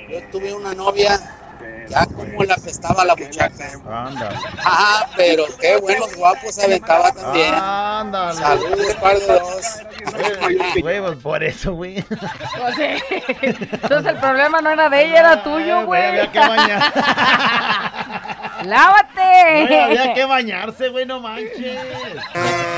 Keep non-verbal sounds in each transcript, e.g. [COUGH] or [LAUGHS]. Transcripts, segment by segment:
Yo tuve una novia, ya como la apestaba la muchacha. Ándale. Ajá, pero qué buenos guapos se aventaba también. Ándale. Saludos, par de dos. [LAUGHS] Güey, pues por eso, güey. Pues sí. Entonces el problema no era de ella, era tuyo, güey. Había que bañar. [LAUGHS] ¡Lávate! Güey, había que bañarse, güey, no manches.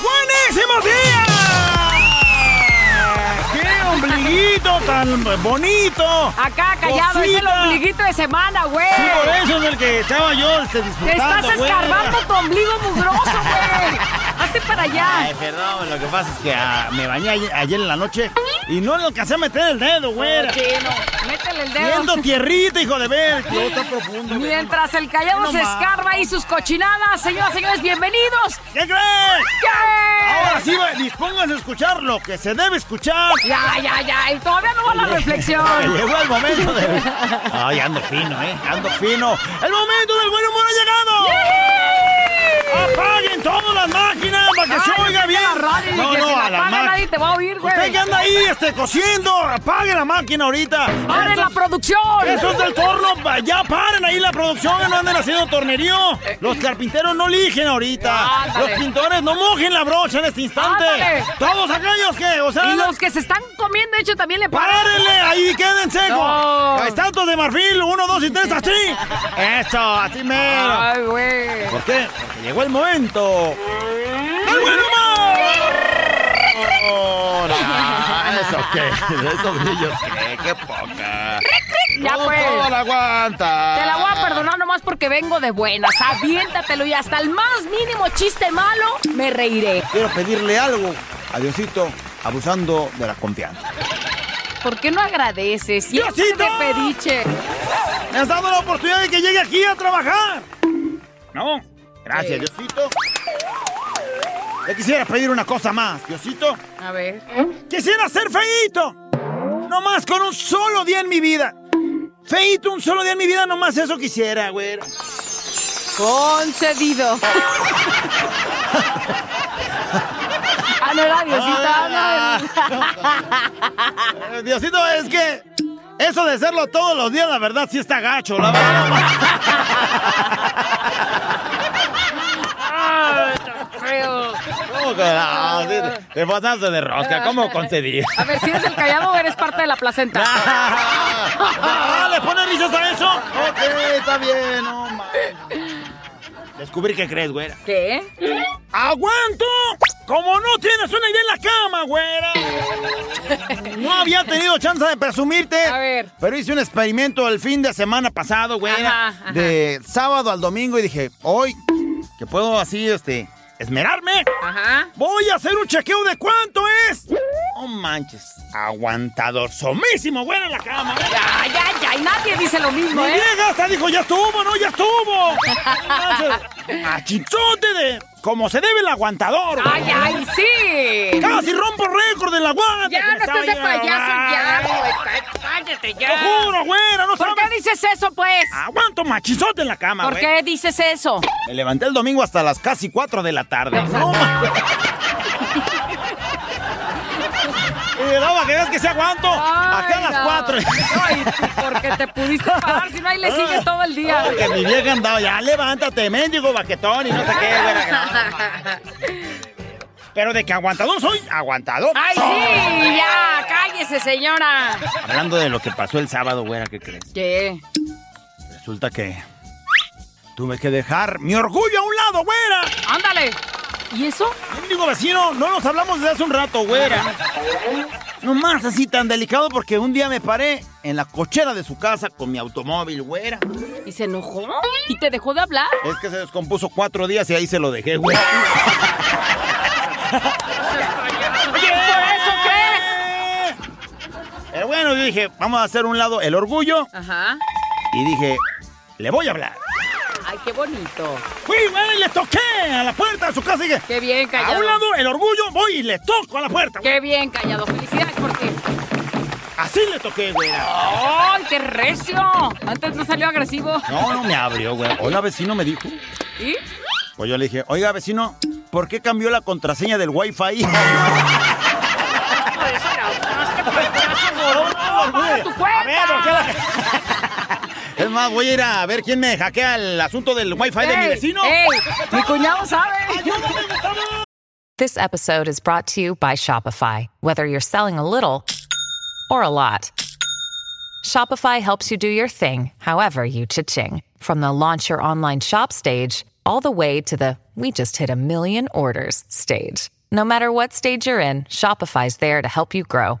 ¡Buenísimos días! ¡Qué ombliguito tan bonito! Acá, callado, es el ombliguito de semana, güey. Sí, por eso es el que estaba yo este, Te disfrutando, estás güey. escarbando tu ombligo mugroso, güey. Hazte para Ay, allá. perdón, lo que pasa es que ah, me bañé ayer, ayer en la noche y no le alcancé a meter el dedo, güera. Chino, métele el dedo. Viendo tierrita, hijo de ver. No, está profundo. Mientras el callado No se escarba y sus cochinadas, señoras y señores, bienvenidos. ¿Qué crees? Ahora sí, dispónganse a escuchar lo que se debe escuchar. Ya, ya, ya. Y todavía no va la [LAUGHS] reflexión. [LAUGHS] Llegó el momento de... Ay, ando fino, ¿eh? Ando fino. ¡El momento del buen humor ha llegado! ¡Apaguen todas las máquinas para que se oiga bien! la radio, No, que no, si la a la apaga nadie te va a oír, güey. Usted que anda ahí este, cociendo, apague la máquina ahorita. ¡Paren la producción! Esos del torno, ya paren ahí la producción, no anden haciendo tornerío. Los carpinteros no ligen ahorita. Ándale. Los pintores no mojen la brocha en este instante. Ándale. Todos aquellos que, o sea, Y los que se están comiendo, de hecho, también le paran. ¡Párenle! Ahí quédense. No. Estatuas de marfil, uno, dos y tres, así. [LAUGHS] Eso, así mero. Ay, güey. ¿Por qué? Porque llegó el momento. ¡El buen humor! ¿Eso qué? ¿Esos brillos qué? ¡Qué poca! Ya, No pues. todo la aguanta. Te la voy a perdonar nomás porque vengo de buenas. Aviéntatelo y hasta el más mínimo chiste malo me reiré. Quiero pedirle algo a Diosito, abusando de la confianza. ¿Por qué no agradeces? Siempre ¡Diosito! de pediche. ¿Me has dado la oportunidad de que llegue aquí a trabajar? No. Gracias, Sí. Diosito. Yo quisiera pedir una cosa más, Diosito. A ver. Quisiera ser feíto. No más con un solo día en mi vida. Feíto, un solo día en mi vida, nomás eso quisiera, güey. Concedido. [LAUGHS] ah, no era Diosita. no. Eh, Diosito, es que eso de hacerlo todos los días, la verdad, sí está gacho, la verdad. [LAUGHS] ¿Cómo que no? Sí, te- Te pasaste de rosca, ¿cómo [LAUGHS] concedí? A ver, si eres el callado o eres parte de la placenta. [LAUGHS] Ah, ¿Le pone risas a eso? Ok, está bien, no mames. Descubrí que crees, güera. ¿Qué? ¡Aguanto! Como no tienes una idea en la cama, güera. No había tenido chance de presumirte. A ver. Pero hice un experimento el fin de semana pasado, güera. Ajá, ajá. De sábado al domingo y dije, hoy, que puedo así, este, esmerarme. Ajá. Voy a hacer un chequeo de cuánto es. No manches, aguantador, somísimo, güera en la cama. Ya, ya, ya. Y nadie dice lo mismo, Mi ¿eh? hasta dijo, ya estuvo, no, ya estuvo. [LAUGHS] Machitote de como se debe el aguantador. güey. Ay, ay, sí. Casi rompo récord del aguante. Ya, no estés de payaso ya, güey. Cállate Te ya. juro, güera, no ¿Por sabes. qué dices eso, pues? Aguanto machizote en la cama, ¿Por güey. qué dices eso? Me levanté el domingo hasta las casi 4 de la tarde. No, ma- Y no, para que veas que se aguanto. Acá a las no. 4. Ay, porque te pudiste parar, si no ahí le sigues todo el día. Que mi vieja andaba, ya levántate, mendigo baquetón y no sé qué. Pero de que aguantador soy, aguantador. ¡Ay, sí! ¡Ya! ¡Cállese, señora! Hablando de lo que pasó el sábado, güera, ¿qué crees? ¿Qué? Resulta que tuve que dejar mi orgullo a un lado, güera. ¡Ándale! ¿Y eso? Amigo vecino, no nos hablamos desde hace un rato, güera. No más así tan delicado porque un día me paré en la cochera de su casa con mi automóvil, güera. ¿Y se enojó? ¿Y te dejó de hablar? Es que se descompuso cuatro días y ahí se lo dejé, güera. [LAUGHS] ¿Por eso qué Pero bueno, Bueno, yo dije, vamos a hacer un lado el orgullo. Ajá. Y dije, le voy a hablar. Ay, qué bonito. Fui, güey, le toqué a la puerta de su casa y dije, Qué bien, a callado. un lado el orgullo, voy y le toco a la puerta. Qué bien, callado. Felicidades porque. Así le toqué, güey. ¡Ay, qué recio! Antes no salió agresivo. No, no me abrió, güey. Hola, vecino, me dijo. ¿Y? Pues yo le dije, oiga, vecino, ¿por qué cambió la contraseña del Wi-Fi? ¡Ah, tu cuenta! A ver, ¿por qué la- Es más, voy a ir a ver quién me hackea el asunto del Wi-Fi de mi vecino. ¡Ey! [LAUGHS] ¡Mi cuñado sabe! This episode is brought to you by Shopify. Whether you're selling a little or a lot, Shopify helps you do your thing, however you cha-ching. From the launch your online shop stage, all the way to the we just hit a million orders stage. No matter what stage you're in, Shopify's there to help you grow.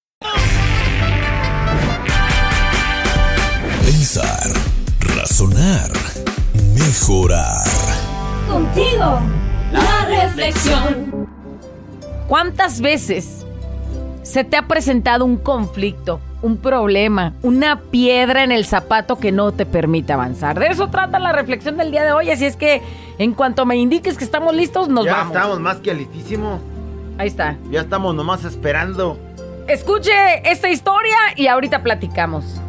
Pensar, razonar, mejorar. Contigo, la reflexión. ¿Cuántas veces se te ha presentado un conflicto, un problema, una piedra en el zapato que no te permite avanzar? De eso trata la reflexión del día de hoy, así es que en cuanto me indiques que estamos listos, nos ya vamos. estamos más que listísimos. Ahí está. Ya estamos nomás esperando. Escuche esta historia y ahorita platicamos.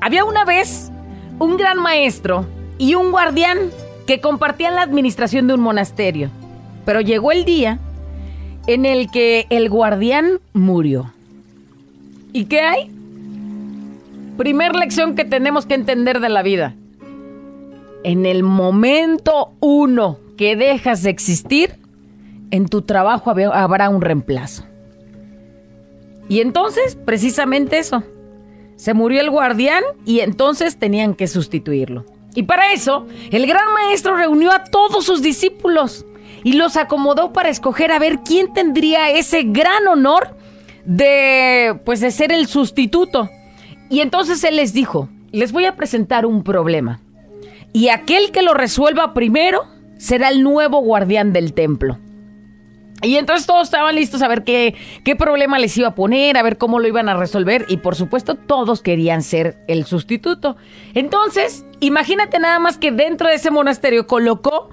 Había una vez un gran maestro y un guardián que compartían la administración de un monasterio. Pero llegó el día en el que el guardián murió. ¿Y qué hay? Primer lección que tenemos que entender de la vida. En el momento uno que dejas de existir, en tu trabajo hab- habrá un reemplazo. Y entonces, precisamente eso. Se murió el guardián y entonces tenían que sustituirlo. Y para eso, el gran maestro reunió a todos sus discípulos y los acomodó para escoger a ver quién tendría ese gran honor de pues de ser el sustituto. Y entonces él les dijo, les voy a presentar un problema. Y aquel que lo resuelva primero será el nuevo guardián del templo. Y entonces todos estaban listos a ver qué, qué problema les iba a poner, a ver cómo lo iban a resolver. Y por supuesto, todos querían ser el sustituto. Entonces, imagínate nada más que dentro de ese monasterio colocó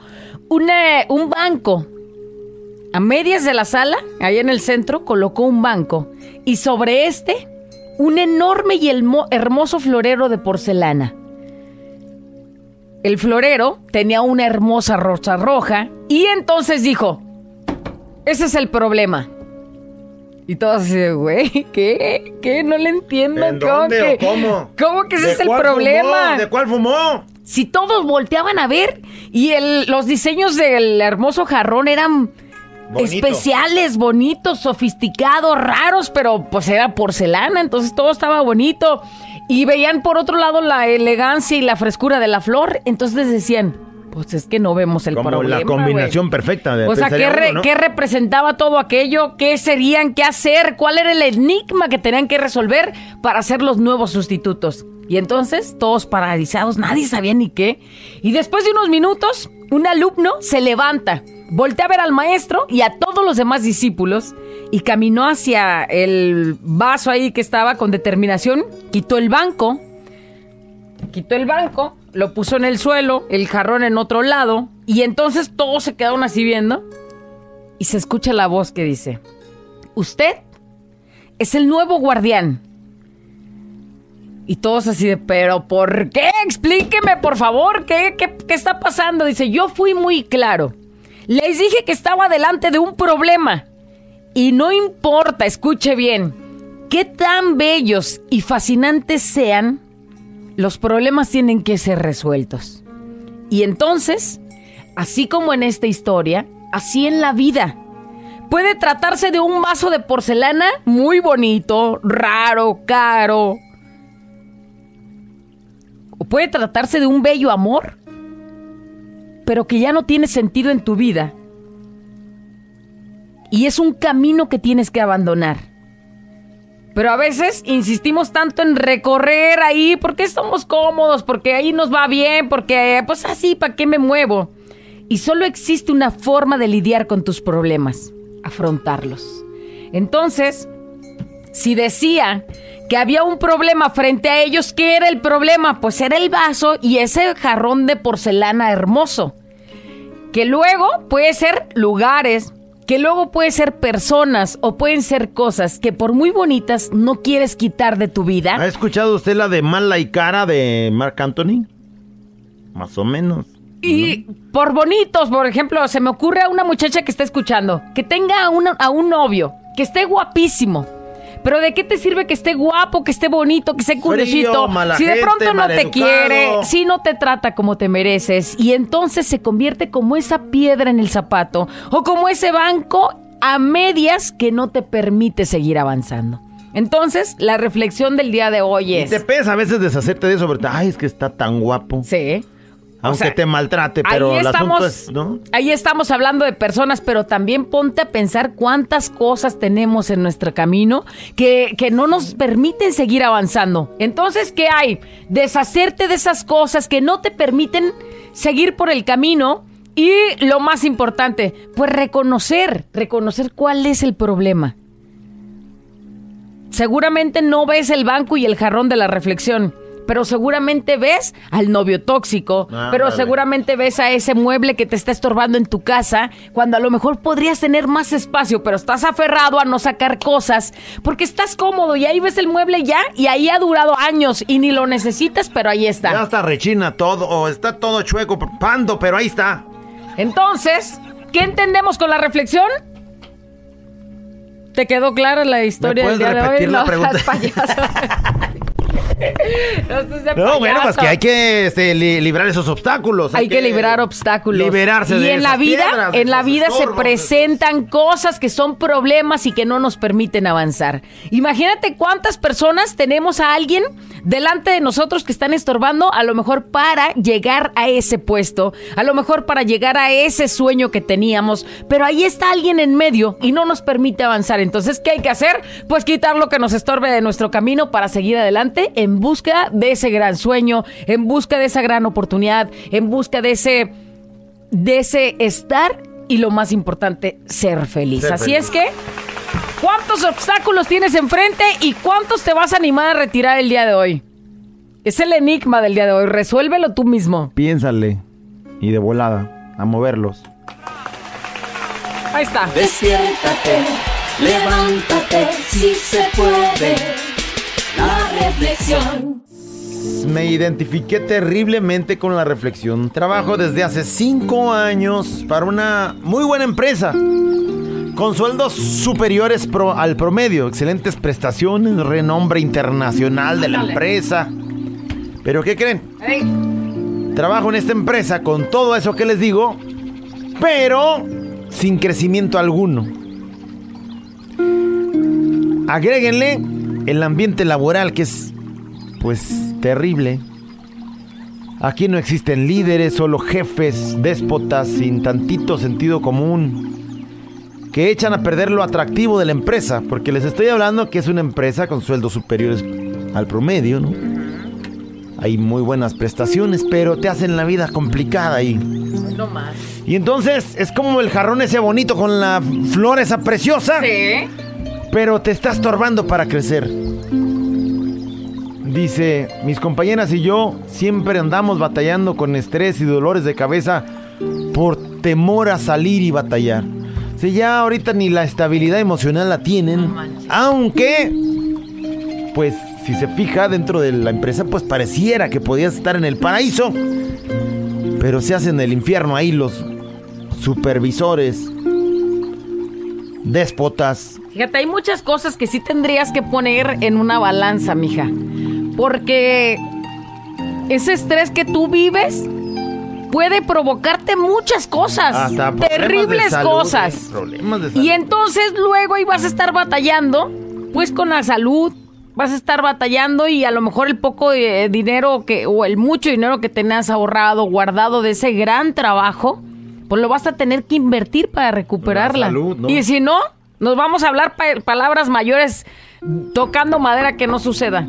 un banco. A medias de la sala, ahí en el centro, colocó un banco. Y sobre este, un enorme y hermoso florero de porcelana. El florero tenía una hermosa rosa roja. Y entonces dijo, ese es el problema. Y todos así, de, güey, ¿qué? ¿Qué? No le entiendo. ¿En ¿Cómo dónde que, o cómo? ¿Cómo que ese ¿De es el problema? fumó? ¿De cuál fumó? Si todos volteaban a ver y el- los diseños del hermoso jarrón eran Bonito. especiales, bonitos, sofisticados, raros, pero pues era porcelana, entonces todo estaba bonito. Y veían por otro lado la elegancia y la frescura de la flor, entonces decían, pues es que no vemos el Como problema. la combinación güey". perfecta de O sea, ¿qué, pensaría re- uno, ¿no? qué representaba todo aquello? ¿Qué serían? ¿Qué hacer? ¿Cuál era el enigma que tenían que resolver para ser los nuevos sustitutos? Y entonces, todos paralizados, nadie sabía ni qué. Y después de unos minutos, un alumno se levanta, voltea a ver al maestro y a todos los demás discípulos y caminó hacia el vaso ahí que estaba con determinación, quitó el banco, quitó el banco, lo puso en el suelo, el jarrón en otro lado, y entonces todos se quedaron así viendo. Y se escucha la voz que dice: Usted es el nuevo guardián. Y todos así de, ¿pero por qué? Explíqueme, por favor, ¿qué, qué, qué está pasando? Dice: Yo fui muy claro. Les dije que estaba delante de un problema. Y no importa, escuche bien, qué tan bellos y fascinantes sean, los problemas tienen que ser resueltos. Y entonces, así como en esta historia, así en la vida. Puede tratarse de un vaso de porcelana muy bonito, raro, caro. O puede tratarse de un bello amor, pero que ya no tiene sentido en tu vida. Y es un camino que tienes que abandonar. Pero a veces insistimos tanto en recorrer ahí porque estamos cómodos, porque ahí nos va bien, porque pues así, ¿para qué me muevo? Y solo existe una forma de lidiar con tus problemas, afrontarlos. Entonces, si decía que había un problema frente a ellos, ¿qué era el problema? Pues era el vaso y ese jarrón de porcelana hermoso. Que luego puede ser lugares, que luego puede ser personas o pueden ser cosas que por muy bonitas no quieres quitar de tu vida. ¿Ha escuchado usted la de Mala y Cara de Marc Anthony? Más o menos. Y por bonitos, por ejemplo, se me ocurre a una muchacha que está escuchando, que tenga a, una- a un novio, que esté guapísimo. Pero ¿de qué te sirve que esté guapo, que esté bonito, que esté curiosito? si de gente, pronto no te quiere, si no te trata como te mereces, y entonces se convierte como esa piedra en el zapato o como ese banco a medias que no te permite seguir avanzando. Entonces, la reflexión del día de hoy Y es... te pesa a veces deshacerte de eso, pero ay, es que está tan guapo. Sí. Aunque sea, te maltrate, pero ahí el estamos, asunto es, ¿no? ahí estamos hablando de personas, pero también ponte a pensar cuántas cosas tenemos en nuestro camino que, que no nos permiten seguir avanzando. Entonces, ¿qué hay? Deshacerte de esas cosas que no te permiten seguir por el camino. Y lo más importante, pues reconocer, reconocer cuál es el problema. Seguramente no ves el banco y el jarrón de la reflexión, pero seguramente ves al novio tóxico, Ándale. pero seguramente ves a ese mueble que te está estorbando en tu casa, cuando a lo mejor podrías tener más espacio, pero estás aferrado a no sacar cosas, porque estás cómodo y ahí ves el mueble ya y ahí ha durado años y ni lo necesitas, pero ahí Ya está. está rechina todo, o está todo chueco, pando, pero ahí está. Entonces, ¿qué entendemos con la reflexión? ¿Te quedó clara la historia del día de hoy? repetir la No, [LAUGHS] pregunta? [LAUGHS] No No, bueno, pues que hay que este, li- librar esos obstáculos. Hay que liberar obstáculos. Liberarse y de en la vida, piedras, en la vida se presentan cosas que son problemas y que no nos permiten avanzar. Imagínate cuántas personas tenemos a alguien delante de nosotros que están estorbando, a lo mejor para llegar a ese puesto, a lo mejor para llegar a ese sueño que teníamos, pero ahí está alguien en medio y no nos permite avanzar. Entonces, ¿qué hay que hacer? Pues quitar lo que nos estorbe de nuestro camino para seguir adelante en busca de ese gran sueño, en busca de esa gran oportunidad, en busca de ese de ese estar y lo más importante, ser feliz. Ser Así feliz. es que, ¿cuántos obstáculos tienes enfrente y cuántos te vas a animar a retirar el día de hoy? Es el enigma del día de hoy. Resuélvelo tú mismo. Piénsale. Y de volada, a moverlos. Ahí está. Despiértate, levántate, si se puede. La reflexión. Me identifiqué terriblemente con la reflexión. Trabajo desde hace cinco años para una muy buena empresa. Con sueldos superiores pro- al promedio, excelentes prestaciones, renombre internacional de la empresa. Pero ¿qué creen? Trabajo en esta empresa con todo eso que les digo, pero sin crecimiento alguno. Agréguenle el ambiente laboral que es, pues, terrible. Aquí no existen líderes, solo jefes, déspotas sin tantito sentido común, que echan a perder lo atractivo de la empresa, porque les estoy hablando que es una empresa con sueldos superiores al promedio, ¿no? Hay muy buenas prestaciones, pero te hacen la vida complicada ahí. No más. Y entonces es como el jarrón ese bonito con la flor esa preciosa, Sí. Pero te está estorbando para crecer. Dice, mis compañeras y yo siempre andamos batallando con estrés y dolores de cabeza por temor a salir y batallar. Si ya ahorita ni la estabilidad emocional la tienen, aunque, pues si se fija dentro de la empresa, pues pareciera que podías estar en el paraíso, pero se hacen el infierno ahí los supervisores, déspotas, Fíjate, hay muchas cosas que sí tendrías que poner en una balanza, mija. Porque ese estrés que tú vives puede provocarte muchas cosas, Hasta terribles salud, cosas. eh. Y entonces luego ahí vas a estar batallando, pues con la salud, vas a estar batallando y a lo mejor el poco de dinero que o el mucho dinero que tenías ahorrado, guardado de ese gran trabajo, pues lo vas a tener que invertir para recuperarla. salud, ¿no? Y si no, nos vamos a hablar pa- palabras mayores tocando madera que no suceda.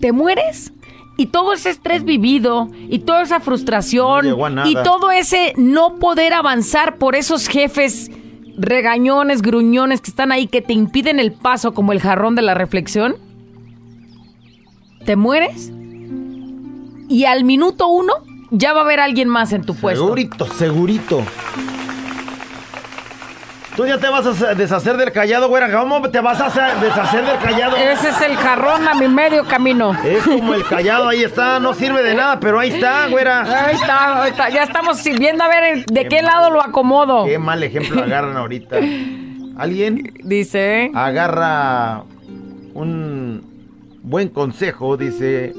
Te mueres y todo ese estrés vivido y toda esa frustración No y todo ese no poder avanzar por esos jefes regañones, gruñones que están ahí que te impiden el paso como el jarrón de la reflexión. Te mueres y al minuto uno ya va a haber alguien más en tu puesto. Segurito, segurito. Tú ya te vas a deshacer del callado, güera. ¿Cómo te vas a hacer- deshacer del callado? Ese es el jarrón a mi medio camino. Es como el callado, ahí está, no sirve de nada, pero ahí está, güera. Ahí está, ahí está. Ya estamos viendo a ver de qué lado lo acomodo. Qué mal ejemplo agarran ahorita. Alguien Dice. agarra un buen consejo, dice,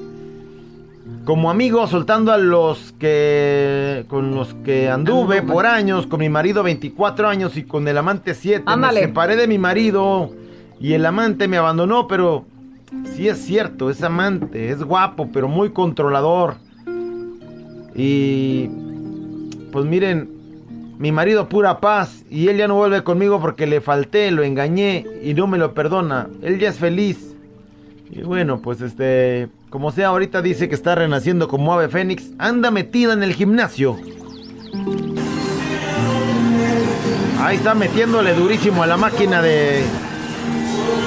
como amigo soltando a los que con los que anduve por años, con mi marido 24 años y con el amante 7, me Ándale. separé de mi marido y el amante me abandonó, pero sí es cierto, es amante, es guapo, pero muy controlador. Y pues miren, mi marido pura paz y él ya no vuelve conmigo porque le falté, lo engañé y no me lo perdona. Él ya es feliz. Y bueno, pues este, como sea, ahorita dice que está renaciendo como ave fénix, anda metida en el gimnasio. Ahí está metiéndole durísimo a la máquina de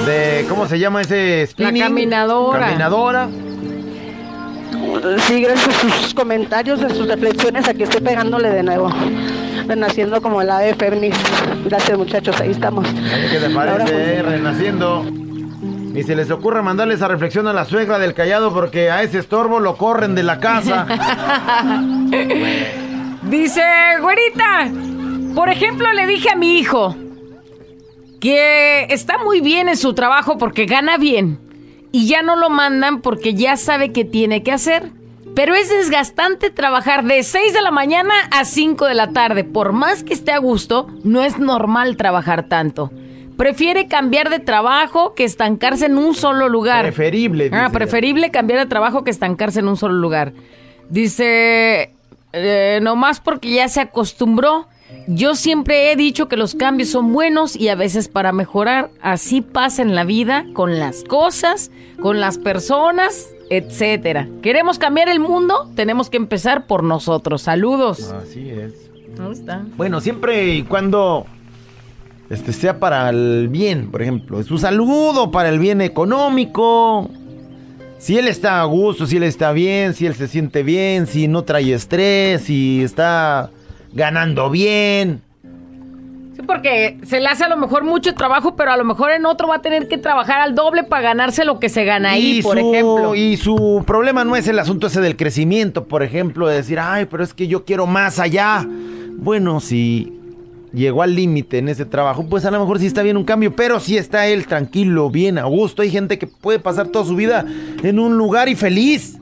de ¿cómo se llama ese spinning? caminadora. Caminadora. Sí, gracias a sus comentarios, a sus reflexiones, aquí estoy pegándole de nuevo. Renaciendo como el ave fénix. Gracias, muchachos, ahí estamos. ¿Qué te Ahora, parece? Renaciendo. Ni se les ocurra mandarle esa reflexión a la suegra del callado porque a ese estorbo lo corren de la casa. [LAUGHS] Dice, güerita, por ejemplo, le dije a mi hijo que está muy bien en su trabajo porque gana bien y ya no lo mandan porque ya sabe que tiene que hacer. Pero es desgastante trabajar de 6 de la mañana a 5 de la tarde. Por más que esté a gusto, no es normal trabajar tanto. Prefiere cambiar de trabajo que estancarse en un solo lugar. Preferible. Ah, preferible cambiar de trabajo que estancarse en un solo lugar. Dice, eh, nomás porque ya se acostumbró. Yo siempre he dicho que los cambios son buenos y a veces para mejorar. Así pasa en la vida, con las cosas, con las personas, etcétera. ¿Queremos cambiar el mundo? Tenemos que empezar por nosotros. Saludos. Así es. Ahí está. Bueno, siempre y cuando este sea para el bien, por ejemplo, su salud o para el bien económico. Si él está a gusto, si él está bien, si él se siente bien, si no trae estrés, si está ganando bien. Sí, porque se le hace a lo mejor mucho trabajo, pero a lo mejor en otro va a tener que trabajar al doble para ganarse lo que se gana ahí, y por su, ejemplo. Y su problema no es el asunto ese del crecimiento, por ejemplo, de decir, ay, pero es que yo quiero más allá. Bueno, si llegó al límite en ese trabajo, pues a lo mejor sí está bien un cambio, pero si está él tranquilo, bien, a gusto. Hay gente que puede pasar toda su vida en un lugar y feliz.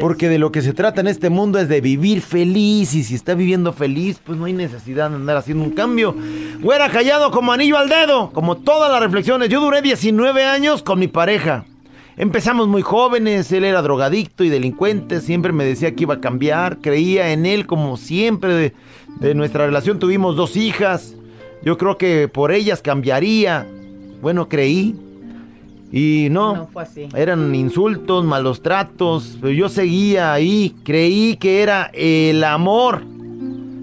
Porque de lo que se trata en este mundo es de vivir feliz. Y si está viviendo feliz, pues no hay necesidad de andar haciendo un cambio. Güera callado como anillo al dedo. Como todas las reflexiones. Yo duré 19 años con mi pareja. Empezamos muy jóvenes. Él era drogadicto y delincuente. Siempre me decía que iba a cambiar. Creía en él como siempre. De, nuestra relación tuvimos dos hijas. Yo creo que por ellas cambiaría. Bueno, creí. Y no, No fue así. eran insultos, malos tratos, pero yo seguía ahí, creí que era el amor.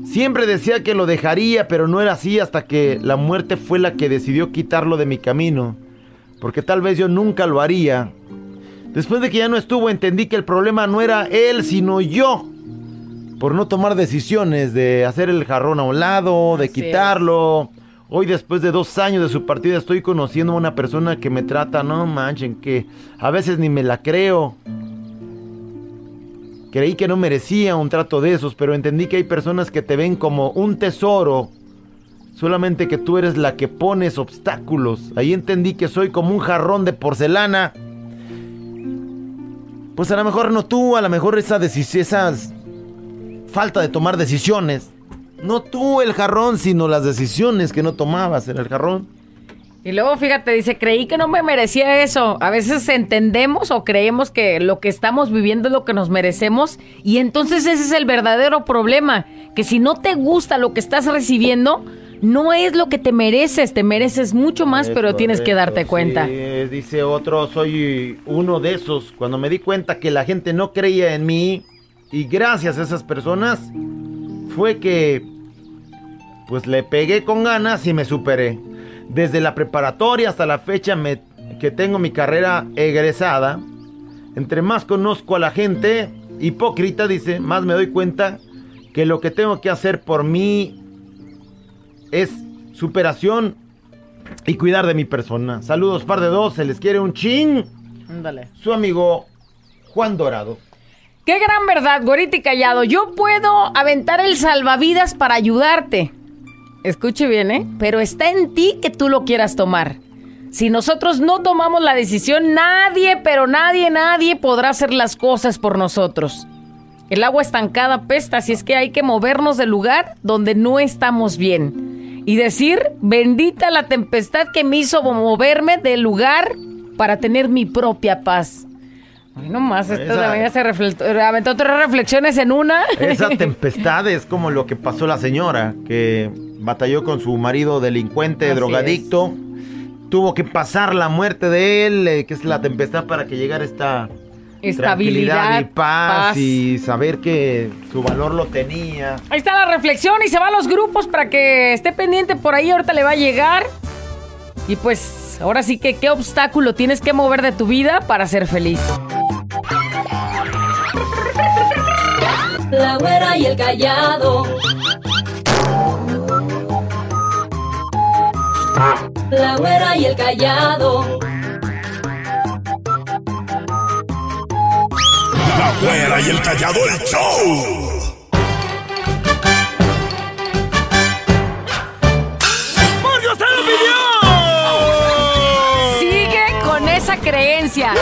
Siempre decía que lo dejaría, pero no era así hasta que la muerte fue la que decidió quitarlo de mi camino, porque tal vez yo nunca lo haría. Después de que ya no estuvo, entendí que el problema no era él, sino yo. Por no tomar decisiones de hacer el jarrón a un lado, de Así es. quitarlo. Hoy, después de dos años de su partida, estoy conociendo a una persona que me trata, no manchen, que a veces ni me la creo. Creí que no merecía un trato de esos, pero entendí que hay personas que te ven como un tesoro. Solamente que tú eres la que pones obstáculos. Ahí entendí que soy como un jarrón de porcelana. Pues a lo mejor no tú, a lo mejor esa esas falta de tomar decisiones. No tú el jarrón, sino las decisiones que no tomabas en el jarrón. Y luego, fíjate, dice, creí que no me merecía eso. A veces entendemos o creemos que lo que estamos viviendo es lo que nos merecemos y entonces ese es el verdadero problema, que si no te gusta lo que estás recibiendo, no es lo que te mereces, te mereces mucho más, Es pero tienes que darte cuenta. sí, dice otro, soy uno de esos. Cuando me di cuenta que la gente no creía en mí y gracias a esas personas fue que pues le pegué con ganas y me superé. Desde la preparatoria hasta la fecha me- que tengo mi carrera egresada, entre más conozco a la gente, hipócrita dice, más me doy cuenta que lo que tengo que hacer por mí es superación y cuidar de mi persona. Saludos, par de dos, se les quiere un chin. Ándale. Su amigo Juan Dorado. Qué gran verdad, güerita y callado. Yo puedo aventar el salvavidas para ayudarte. Escuche bien, ¿eh? Pero está en ti que tú lo quieras tomar. Si nosotros no tomamos la decisión, nadie, pero nadie, nadie podrá hacer las cosas por nosotros. El agua estancada pesta, así es que hay que movernos del lugar donde no estamos bien. Y decir, bendita la tempestad que me hizo moverme del lugar para tener mi propia paz. Ay, nomás, esta Esa- también se refle- aventó tres reflexiones en una. Esa [LAUGHS] tempestad es como lo que pasó la señora, que batalló con su marido delincuente, Así drogadicto. Tuvo que pasar la muerte de él, eh, que es la tempestad para que llegara esta Estabilidad, tranquilidad y paz, paz. y saber que su valor lo tenía. Ahí está la reflexión y se va a los grupos para que esté pendiente por ahí, ahorita le va a llegar. Y pues, ahora sí que qué obstáculo tienes que mover de tu vida para ser feliz. La güera y el callado. La güera y el callado. La güera y el callado el show. Sigue con esa creencia.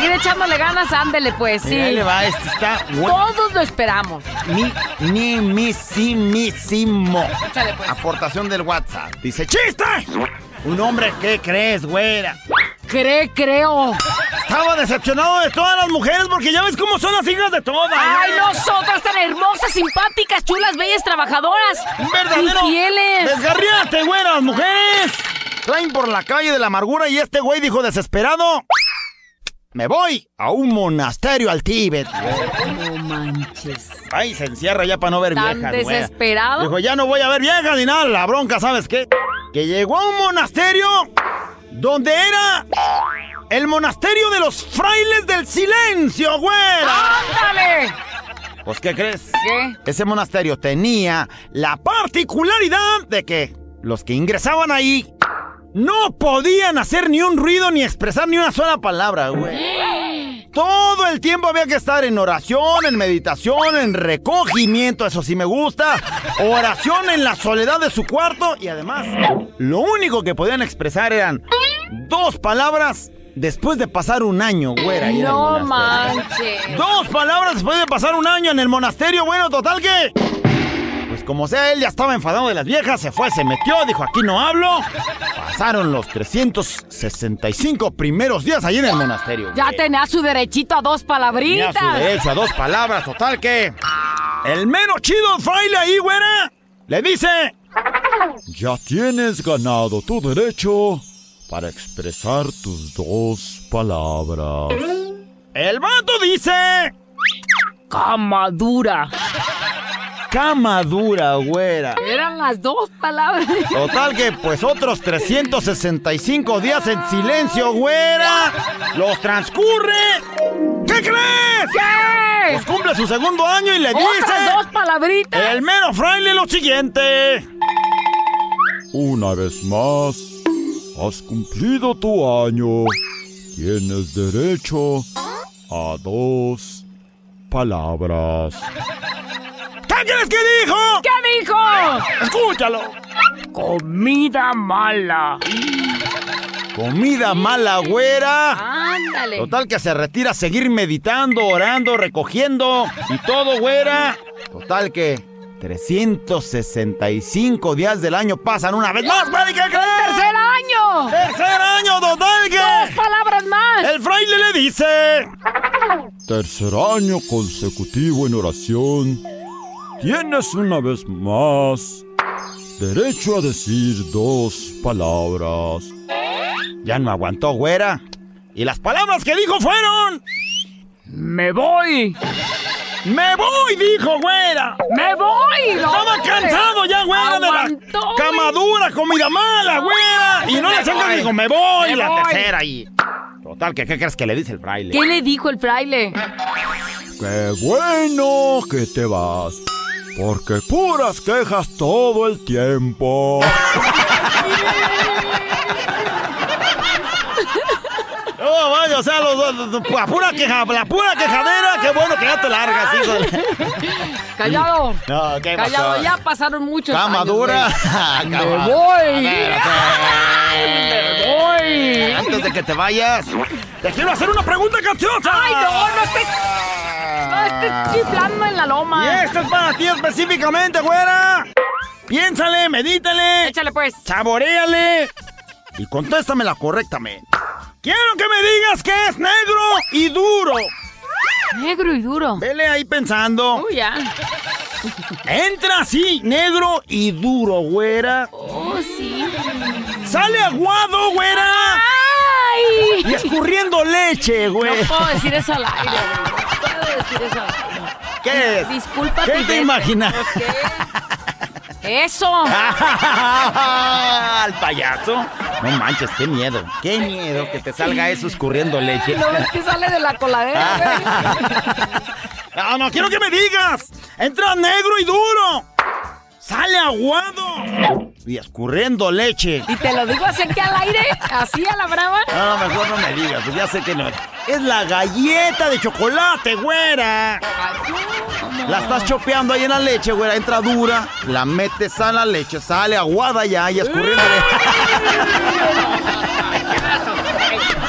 Seguir echándole ganas, ándele pues, sí. Ahí le va, este está bueno. Todos lo esperamos. Mi, ni, misimísimo. Échale, pues. Aportación del WhatsApp. Dice, ¡chiste! Un hombre, ¿qué crees, güera? Cree, creo. Estaba decepcionado de todas las mujeres porque ya ves cómo son las hijas de todas. Ay, nosotras tan hermosas, simpáticas, chulas, bellas, trabajadoras. Un verdadero Infieles. desgarriate, güera, las mujeres. Traen por la calle de la amargura y este güey dijo desesperado. Me voy a un monasterio al Tíbet. No manches. Ay, se encierra ya para no ver Tan viejas, güera. desesperado. Dijo, ya no voy a ver viejas ni nada. La bronca, ¿sabes qué? Que llegó a un monasterio donde era el monasterio de los frailes del silencio, güera. ¡Ándale! Pues, ¿qué crees? ¿Qué? Ese monasterio tenía la particularidad de que los que ingresaban ahí no podían hacer ni un ruido ni expresar ni una sola palabra, güey. Todo el tiempo había que estar en oración, en meditación, en recogimiento, eso sí me gusta. Oración en la soledad de su cuarto y además lo único que podían expresar eran dos palabras después de pasar un año, güera. No manches. Dos palabras después de pasar un año en el monasterio. Bueno, total que. Como sea, él ya estaba enfadado de las viejas, se fue, se metió, dijo aquí no hablo. Pasaron los 365 primeros días allí en el monasterio. Ya tenía su derechito a dos Tenía palabritas. su derecho a dos palabras, total que. El mero chido fraile ahí, güera, le dice. Ya tienes ganado tu derecho para expresar tus dos palabras. El vato dice. Cama dura. Cama dura, güera. Eran las dos palabras. Total que pues otros 365 días en silencio, güera. Los transcurre. ¿Qué crees? ¿Qué? Pues cumple su segundo año y le dice dos palabritas. el mero fraile lo siguiente. Una vez más, has cumplido tu año. Tienes derecho a dos palabras. ¿Qué crees que dijo? ¿Qué dijo? Escúchalo. Comida mala. Comida mala, güera. Ándale. Total que se retira a seguir meditando, orando, recogiendo y todo, güera. Total que 365 días del año pasan una vez más, güey. ¿Qué crees? ¡Tercer año! ¡Tercer año, total ¡Dos que! palabras más! El fraile le dice... Tercer año consecutivo en oración. Tienes una vez más derecho a decir dos palabras. Ya no aguantó, güera. Y las palabras que dijo fueron... ¡Me voy! ¡Me voy! Dijo, güera. ¡Me voy! No, Estaba hombre. cansado ya, güera, de la Aguantó, camadura, comida mala, güera. Y no le voy. dijo, me voy. Me la voy. tercera y... Total, que ¿qué crees que le dice el fraile? ¿Qué le dijo el fraile? Qué bueno que te vas. Porque puras quejas todo el tiempo. [LAUGHS] No, vaya, o sea, los, los- los- la pura queja, la pura quejadera, qué bueno que ya te largas, hijo [LAUGHS] Callado. No, ¿qué pasó? Callado, ya pasaron muchos Cama años, dura. [LAUGHS] ¡Me voy! ¡Me voy! Antes de que te vayas, te quiero hacer una pregunta capciosa. ¡Ay, no! ¡No estés chiflando en la loma! Y esto es para ti específicamente, güera. Piénsale, medítale. Échale, pues. Saboréale. Y contéstamela correctamente. Quiero que me digas que es negro y duro. Negro y duro. Vele ahí pensando. Uy, ya. Entra así, negro y duro, güera. Oh, sí. Sale aguado, güera. ¡Ay! Y escurriendo leche, güey. No puedo decir eso al aire, güey. Decir eso. ¿Qué es? Disculpa, ¿Qué te imaginas? ¿Qué? ¡Eso! [LAUGHS] ¿Al payaso? No manches, qué miedo. Qué miedo que te salga eso escurriendo leche. ¿No ves que sale de la coladera, güey? [LAUGHS] No, no, quiero que me digas. Entra negro y duro. Sale aguado. Y escurriendo leche. Y te lo digo así aquí al aire, así a la brava. No, mejor no me digas, pues ya sé que no. Es la galleta de chocolate, güera. La estás chopeando ahí en la leche, güera. Entra dura, la metes a la leche, sale aguada ya y escurriendo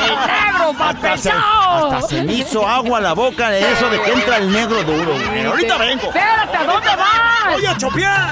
¡El negro, Hasta se, hasta se me hizo agua la boca de eso de que entra el negro duro, güey. Ahorita vengo. Espérate, ¿a dónde vas? Voy a chopear.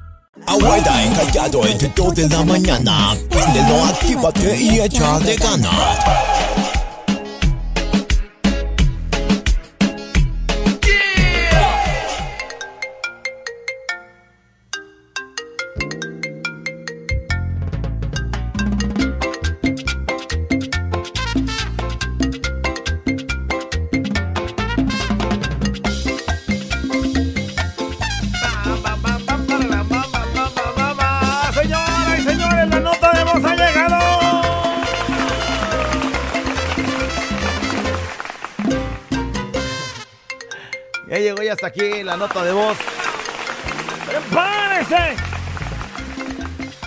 Abuela encallado entre 2 de la mañana. Préndelo, actívate y échale ganas. Ya llegó ya hasta aquí la nota de voz. ¡Prepárese!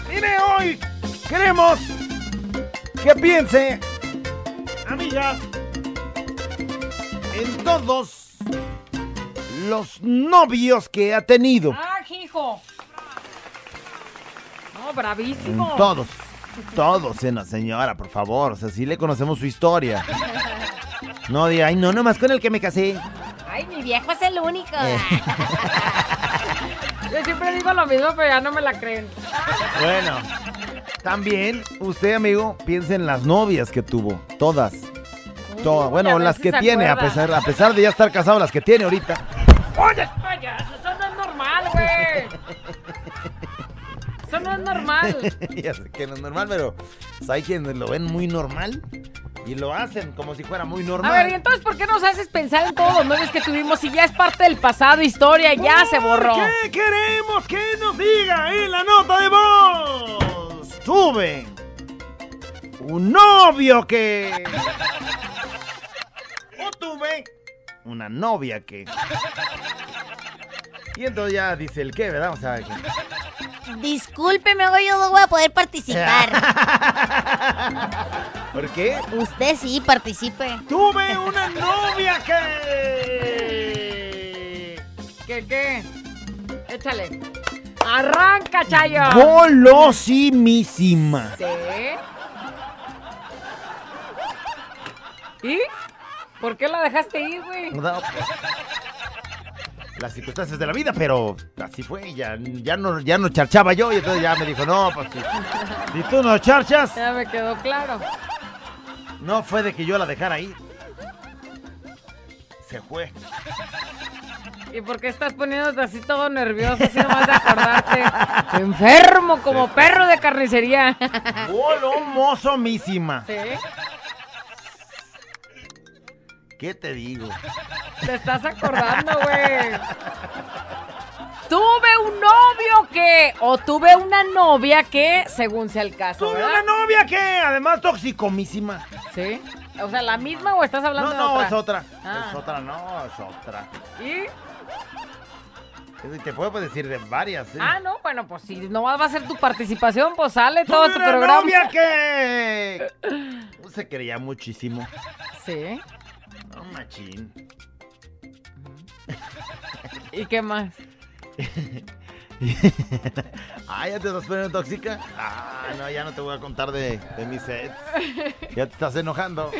Mire, hoy queremos que piense, amiga, en todos los novios que ha tenido. ¡Ah, hijo! No, bravísimo. Todos. Todos, eh, no, señora, por favor. O sea, sí le conocemos su historia. [LAUGHS] No diga, ay, no, nomás con el que me casé. Ay, mi viejo es el único. Eh. Yo siempre digo lo mismo, pero ya no me la creen. Bueno, también usted, amigo, piense en las novias que tuvo. Todas. Todas. Bueno, las que tiene, a pesar, a pesar de ya estar casado, las que tiene ahorita. ¡Oye! Payaso, eso no es normal, güey. Eso no es normal. [LAUGHS] ya sé que no es normal, pero pues, hay quienes lo ven muy normal y lo hacen como si fuera muy normal. A ver, ¿y entonces por qué nos haces pensar en todos los novios que tuvimos si ya es parte del pasado, historia, ya se borró? ¿Qué queremos que nos diga en la nota de voz? Tuve un novio que... O tuve una novia que... Y entonces ya dice el qué, ¿verdad? O sea, que... Discúlpeme, hoy yo no voy a poder participar. [LAUGHS] ¿Por qué? Usted sí, participe. Tuve [LAUGHS] una novia que... ¿Qué, qué? Échale. Arranca, Chayo. Golosimísima. ¿Sí? ¿Y? ¿Por qué la dejaste ir, güey? No, pues, las circunstancias de la vida, pero así fue. Ya, ya, no, ya no charchaba yo y entonces ya me dijo, no, pues si, si tú no charchas, Ya me quedó claro. no fue de que yo la dejara ir. Se fue. ¿Y por qué estás poniéndote así todo nervioso, así nomás de acordarte? [LAUGHS] Enfermo como perro de carnicería. Golomosomísima. ¿Sí? ¿Qué te digo? Te estás acordando, güey. Tuve un novio que, o tuve una novia que, según sea el caso, Tuve ¿verdad? una novia que, además, toxicomísima. ¿Sí? O sea, ¿la misma o estás hablando No, de no, otra? es otra. Ah. Es otra, no, es otra. ¿Y? Te puedo decir de varias, ¿eh? Ah, no, bueno, pues si no va a ser tu participación, pues sale todo tu programa. novia que... [LAUGHS] Se quería muchísimo. Sí. No, machín. ¿Y qué más? [LAUGHS] ah, ¿ya te estás poniendo tóxica? Ah, no, ya no te voy a contar de, de mis sets. [LAUGHS] Ya te estás enojando.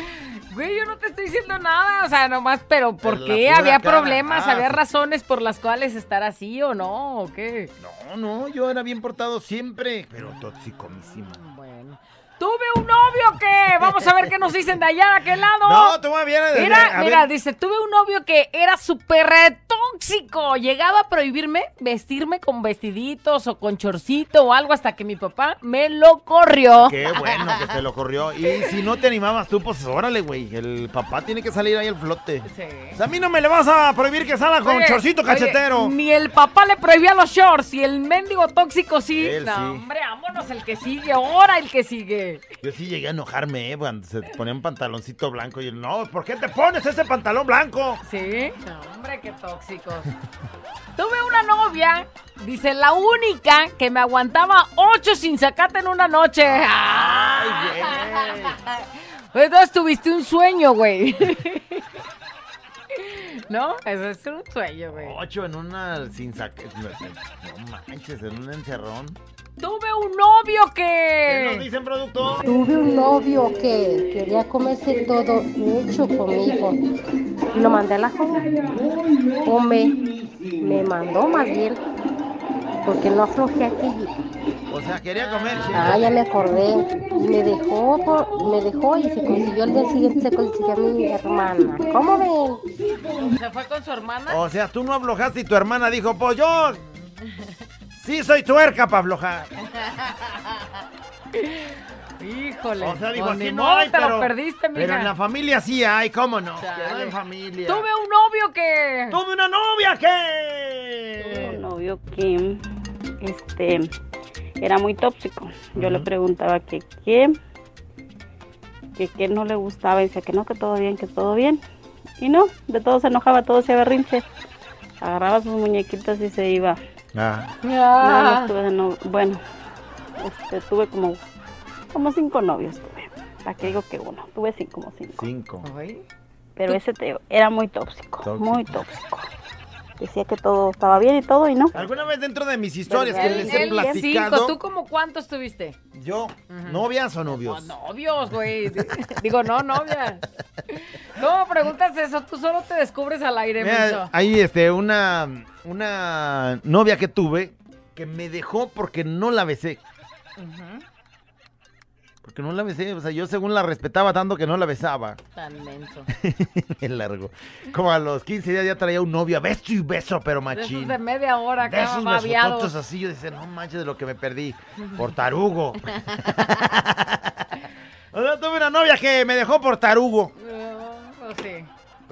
Güey, yo no te estoy diciendo nada, o sea, nomás, pero ¿por qué? ¿Había cara. problemas? Ah, ¿Había razones por las cuales estar así o no? ¿O qué? No, no, yo era bien portado siempre, pero tóxicomísimo. Tuve un novio que, vamos a ver qué nos dicen de allá, de aquel lado. No, tú me vienes de- Mira, mira, ver. dice, tuve un novio que era súper tóxico. Llegaba a prohibirme vestirme con vestiditos o con chorcito o algo hasta que mi papá me lo corrió. Qué bueno que te lo corrió. Y si no te animabas tú, pues órale, güey. El papá tiene que salir ahí al flote. Sí. O sea, a mí no me le vas a prohibir que salga con Oye, chorcito oye, cachetero. ni el papá le prohibía los shorts y el mendigo tóxico sí. Él no, sí. hombre, vámonos el que sigue, ahora el que sigue. Yo sí llegué a enojarme, eh, cuando se ponía un pantaloncito blanco. Y yo, no, ¿por qué te pones ese pantalón blanco? ¿Sí? No, hombre, qué tóxicos. [LAUGHS] Tuve una novia, dice, la única que me aguantaba ocho sin sacate en una noche. Ay, [LAUGHS] Pues Entonces tuviste un sueño, güey. [LAUGHS] ¿No? Eso es un sueño, güey. Ocho en una sin saque. No manches, en un encerrón. Tuve un novio ¿Qué nos que... dicen, productor? Tuve un novio que quería comerse todo hecho conmigo. Y lo mandé a la joda. O me, me mandó más bien. Porque no aflojé aquello. O sea, quería comer. Ah, ya me acordé. Me dejó, por- me dejó y se consiguió el día siguiente, se consiguió a mi hermana. ¿Cómo ven? ¿Se fue con su hermana? O sea, tú no aflojaste y tu hermana dijo, pues yo sí soy tuerca para aflojar. [LAUGHS] Híjole. O sea, dijo, pues aquí no hay, te pero, lo perdiste, mija. pero en la familia sí hay, ¿cómo no? Chale. En familia. Tuve un novio que... ¡Tuve una novia que... un novio que este era muy tóxico. Yo le preguntaba que qué, que qué no le gustaba y decía que no, que todo bien, que todo bien. Y no, de todo se enojaba, todo se berrinche. Agarraba sus muñequitas y se iba. Ah. Tuve de no- bueno, este, tuve como, como cinco novios tuve. ¿Para qué digo que uno? Tuve cinco, como cinco. Cinco. Pero ese te- era muy tóxico, Tóxico. muy tóxico. Decía que todo estaba bien y todo y no. Alguna vez dentro de mis historias que les he platicado, cinco, ¿tú como cuántos tuviste? yo, novias o novios. Novios, güey. [LAUGHS] Digo, no, novias. ¿Cómo preguntas eso? Tú solo te descubres al aire, Mira, hay este, una, una novia que tuve que me dejó porque no la besé. Porque no la besé, o sea, yo según la respetaba tanto que no la besaba. Tan menso. [LAUGHS] Me largo. Como a los 15 días ya traía un novio, beso y beso, pero De esos machín. de media hora, De esos besototos así, yo decía, no manches de lo que me perdí. Por tarugo. [LAUGHS] o sea, tuve una novia que me dejó por tarugo. Oh, sí.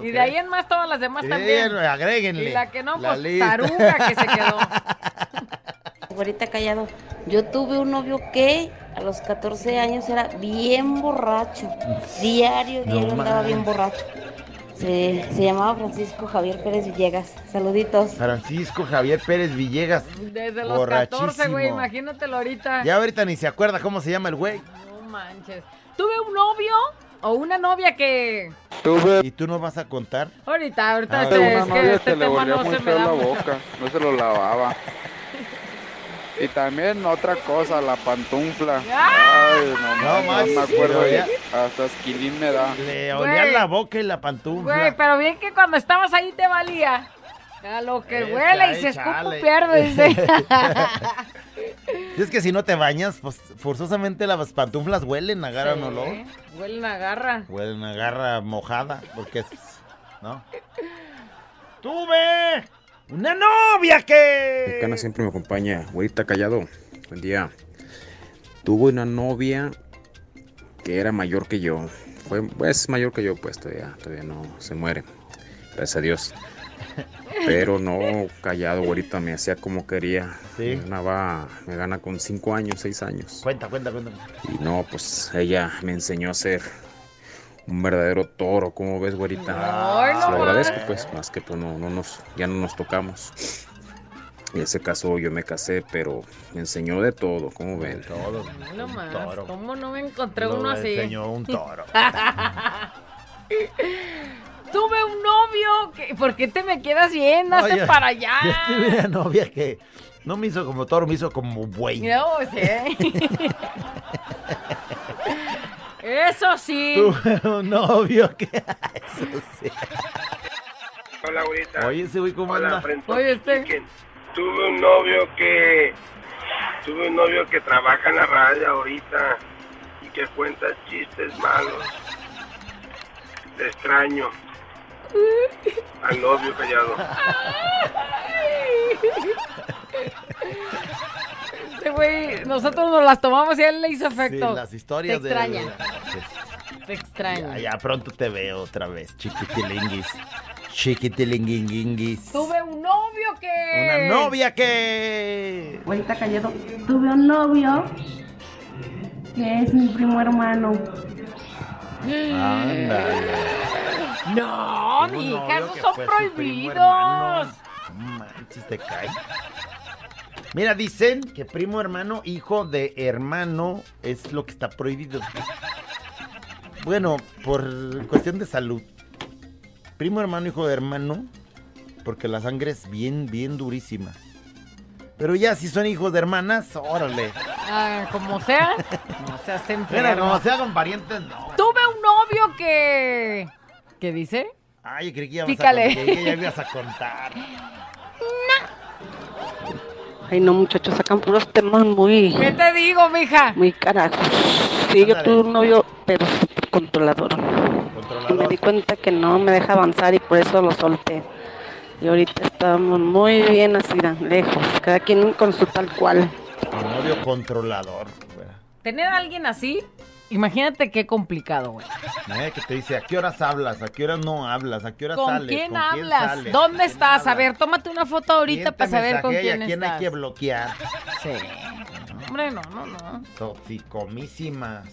Y de ahí en más todas las demás Sí, también. agréguenle Y la que no, la pues lista. taruga que se quedó. [LAUGHS] Ahorita callado. Yo tuve un novio que a los 14 años era bien borracho. Diario, No diario andaba bien borracho. Se, se llamaba Francisco Javier Pérez Villegas. Saluditos. Francisco Javier Pérez Villegas. Desde los 14, güey, imagínatelo ahorita. Ya ahorita ni se acuerda cómo se llama el güey. No manches. Tuve un novio o una novia que... ¿Y tú no vas a contar? Ahorita, ahorita Ah, este, una es que novia este tema no se me da la boca, no se lo lavaba. Y también otra cosa, la pantufla. [LAUGHS] Ay, no, No no, manches, me acuerdo, olía- hasta esquilín me da. Le olía la boca y la pantufla. Güey, pero bien que cuando estabas ahí te valía. A lo que Es que huele y se chale. pierde, dice. Y [LAUGHS] es que si no te bañas, pues forzosamente las pantuflas huelen, agarran Sí, olor. Huelen a garra. Huelen a garra mojada, porque es... ¿No? ¡Tuve! ¡Una novia que... cana siempre me acompaña. Güerita Callado, buen día. Tuve una novia que era mayor que yo. Fue, es mayor que yo, pues todavía, todavía no se muere. Gracias a Dios. Pero no, callado, güerita, me hacía como quería. Sí. Me ganaba, me gana con 5 años, 6 años. Cuenta, cuenta, cuenta. Y no, pues ella me enseñó a ser un verdadero toro, como ves, güerita. No Se lo agradezco, pues, más que pues no, no nos, ya no nos tocamos. Y ese caso yo me casé, pero me enseñó de todo, como ven. Todo. No más, toro. ¿cómo no me encontré uno así? enseñó un toro. [LAUGHS] Tuve un novio que... ¿Por qué te me quedas viendo? Hazte Oye, para allá. Yo tuve una novia que no me hizo como toro, me hizo como buey. No, sí. [LAUGHS] Eso sí. Tuve un [LAUGHS] novio que... Eso sí. Hola, abuelita. Oye, ese güey, ¿cómo Hola, anda? Oye, este. Tuve un novio que... Tuve un novio que trabaja en la radio ahorita y que cuenta chistes malos. Te extraño. [LAUGHS] Al novio callado. Este güey, nosotros nos las tomamos y a él le hizo efecto. Sí, las historias Te de... extraña. Te extraña. Ya, ya pronto te veo otra vez, chiquitilinguis. Chiquitilinguinguinguis. Tuve un novio que. Una novia que... Abuelita Callado, tuve un novio que es mi primo hermano. Ándale. No, esos que son prohibidos. No manches, te cae. Mira, dicen que primo hermano, hijo de hermano, es lo que está prohibido. Bueno, por cuestión de salud. Primo hermano, hijo de hermano, porque la sangre es bien, bien durísima. Pero ya si son hijos de hermanas, órale. Ah, como sea, no seas enfermo. Mira, como sea con parientes, no. Tuve un novio que. ¿Qué dice? Ay, creí que ya, vas a Pícale. creí que ya ibas a contar. [LAUGHS] Ay, no, muchachos, sacan puros temas muy, ¿Qué te digo, mija? muy carajos. Sí, yo tuve un novio, pero controlador. Me di cuenta que no me deja avanzar y por eso lo solté. Y ahorita estamos muy bien así, tan lejos, cada quien con su tal cual. Un novio controlador. Tener a alguien así, imagínate qué complicado, güey. Eh, que te dice, ¿a qué horas hablas? ¿A qué horas no hablas? ¿A qué horas ¿Con sales? quién ¿Con hablas? sales? ¿Dónde estás? A ver, tómate una foto ahorita ¿Quién para saber con quién, a quién estás. hay que bloquear? Sí. Hombre, no, no, no. Toxicomísimas.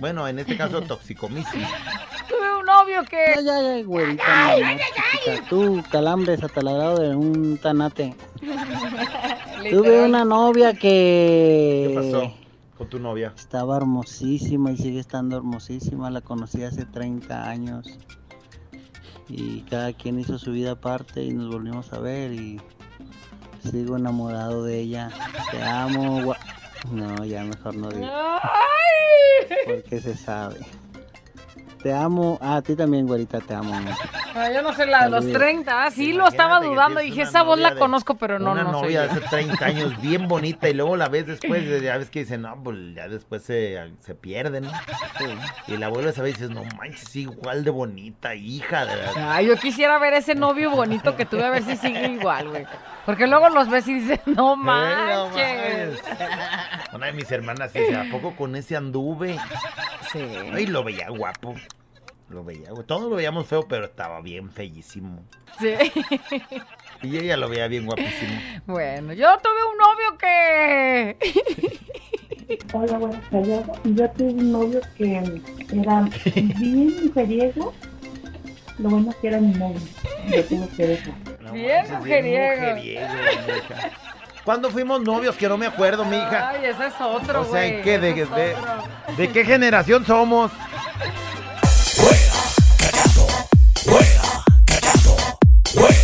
Bueno, en este caso, toxicomísimas. [LAUGHS] Tuve un novio que. Ay, ay, ay, güerita. Ay, mamá, ay, chiquita. Tú, calambres ataladrado de un tanate. [LAUGHS] Tuve una novia que... ¿Qué pasó con tu novia? Estaba hermosísima y sigue estando hermosísima. La conocí hace 30 años. Y cada quien hizo su vida aparte y nos volvimos a ver y sigo enamorado de ella. Te amo. No, ya mejor no digo. Porque se sabe. Te amo. Ah, a ti también, güerita, te amo mucho. Ah, yo no sé la de los Saludos. 30. Ah, sí, lo estaba dudando. Dije, esa voz la de- conozco, pero no, una no novia de hace 30 años, bien bonita, y luego la ves después, ya ves que dicen, no, pues ya después se, se pierde, ¿no? Y la vuelves a ver y dices, no manches, igual de bonita, hija de la... Ay, yo quisiera ver ese novio bonito que tuve, a ver si sigue igual, güey. Porque luego los ves y dices, no manches. Una de mis hermanas dice, ¿a poco con ese anduve? Sí. Ay, lo veía guapo. Lo veía, güey. Todos lo veíamos feo, pero estaba bien feísimo. Sí. Y ella lo veía bien guapísimo. Bueno, yo tuve un novio que... Hola, buenas tardes. Yo tuve un novio que era bien mujeriego. Lo bueno es que era mi novio. Yo tuve que dejar. Bien mujeriego. ¿Cuándo fuimos novios? Que no me acuerdo, mija. Ay, ese es otro, O sea. ¿en qué? ¿De, de, de qué generación somos? ¡Tuve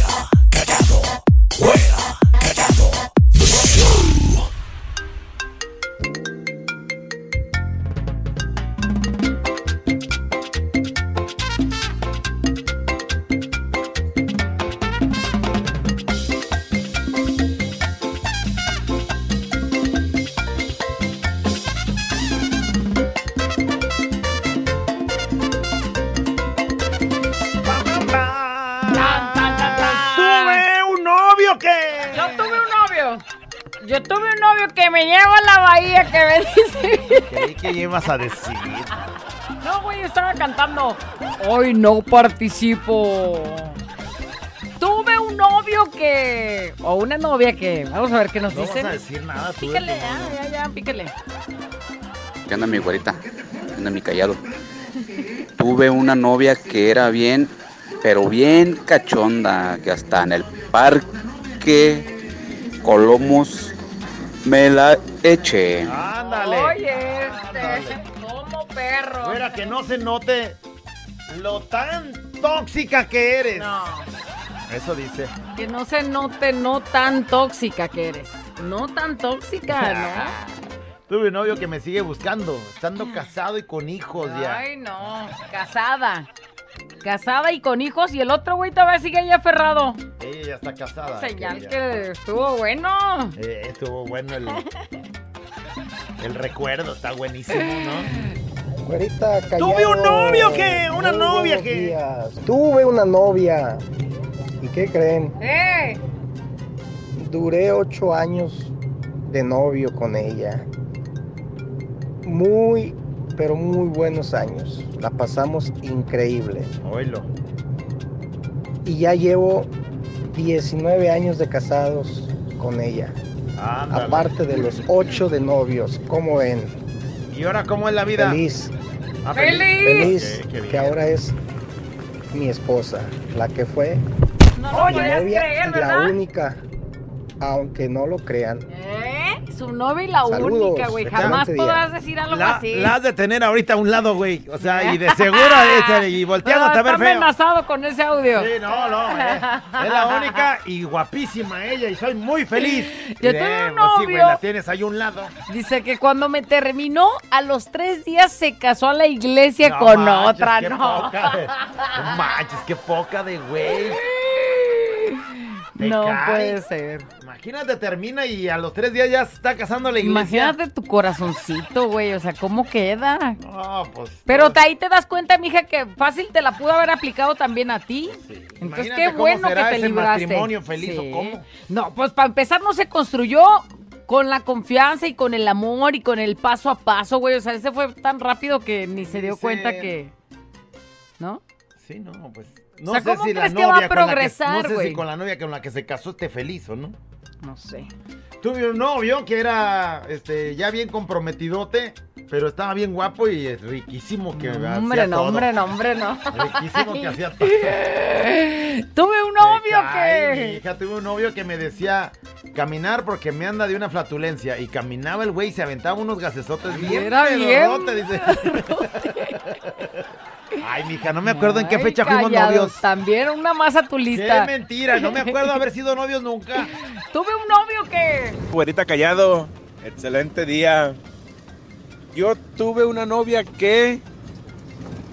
me lleva a la bahía, que me dice... Creí que ibas a decir. No, güey, estaba cantando. Hoy no participo. Tuve un novio que... O una novia que... Vamos a ver qué nos No vas dicen. a decir nada tú. de Píquele, tu ya, ya, ya, píquele. ¿Qué onda mi güerita? ¿Qué onda mi callado? Tuve una novia que era bien, pero bien cachonda, que hasta en el parque Colomos me la eché. Ándale. Oye, este... Como perro. Fuera que no se note lo tan tóxica que eres. No. Eso dice. Que no se note no tan tóxica que eres. No tan tóxica, ¿no? [LAUGHS] Tuve un novio que me sigue buscando, estando casado y con hijos ya. Ay, no. Casada. Casada y con hijos. Y el otro güey todavía sigue ahí aferrado. Ella ya está casada. Señal que estuvo bueno. Eh, estuvo bueno el, el recuerdo, está buenísimo, ¿no? Güerita, callado. Tuve un novio que, una Muy novia que. días. Tuve una novia. ¿Y qué creen? ¡Eh! Duré ocho años de novio con ella. Muy, pero muy buenos años. La pasamos increíble. Oílo. Y ya llevo 19 años de casados con ella. Ándale. Aparte de los ocho de novios. ¿Cómo ven? ¿Y ahora cómo es la vida? Feliz. Ah, Feliz qué bien. que ahora es mi esposa, la que fue No mi novia creer, y la única, aunque no lo crean. ¿Eh? Su novia y la Saludos, única, güey. Jamás podrás decir algo La, así. la has de tener ahorita a un lado, güey. O sea, y de [LAUGHS] seguro y volteándote a Está ver feo. amenazado con ese audio. Sí, no, no, eh. Es la única y guapísima ella y soy muy feliz. [LAUGHS] Yo eh, un pues sí, güey, novio. la tienes ahí a un lado. Dice que cuando me terminó, a los tres días se casó a la iglesia No con manches, otra, qué ¿no? poca de- [LAUGHS] no manches, qué poca de güey. Te No cae. puede ser. Imagínate, termina y a los tres días ya se está casando la iglesia. Imagínate tu corazoncito, güey. O sea, ¿cómo queda? No, pues. Pero te- ahí te das cuenta, mija, que fácil te la pudo haber aplicado también a ti. Entonces, Imagínate qué bueno que te ese libraste. matrimonio feliz, ¿o cómo? No, pues para empezar no se construyó con la confianza y con el amor y con el paso a paso, güey. O sea, ese fue tan rápido que ni se dio Dice- cuenta que... ¿No? Sí, no, pues. O No sea, sé ¿cómo si la crees que novia va a la que- No sé si con la novia con la que se casó esté feliz o no. No sé. Tuve un novio que era este ya bien comprometidote, pero estaba bien guapo y riquísimo que hacía Hombre, no, todo. hombre, no, hombre, no. [LAUGHS] Riquísimo que hacía todo. [LAUGHS] Tuve un novio Ay, mi que... hija, tuve un novio que me decía caminar porque me anda de una flatulencia. Y caminaba el güey y se aventaba unos gasesotes bien Era bien dice. [LAUGHS] Ay, mija, no me acuerdo en qué fecha fuimos novios. También una más a tu Qué lista. mentira, no me acuerdo haber sido novios nunca. [LAUGHS] Tuve un novio que... Güerita Callado, excelente día. Yo tuve una novia que.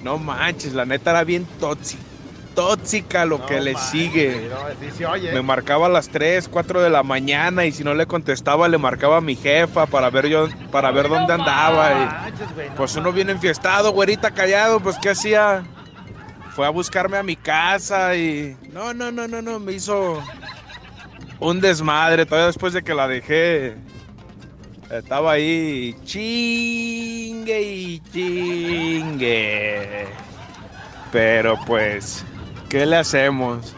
No manches, la neta era bien tóxica. Tóxica lo que le sigue. Sí oye. Me marcaba a las 3, 4 de la mañana y si no le contestaba le marcaba a mi jefa para ver yo para ver dónde andaba. y, pues uno bien enfiestado, güerita callado, pues ¿qué hacía? Fue a buscarme a mi casa y no, no, no, no, no, me hizo un desmadre todavía después de que la dejé. Estaba ahí chingue y chingue. Pero pues, ¿qué le hacemos?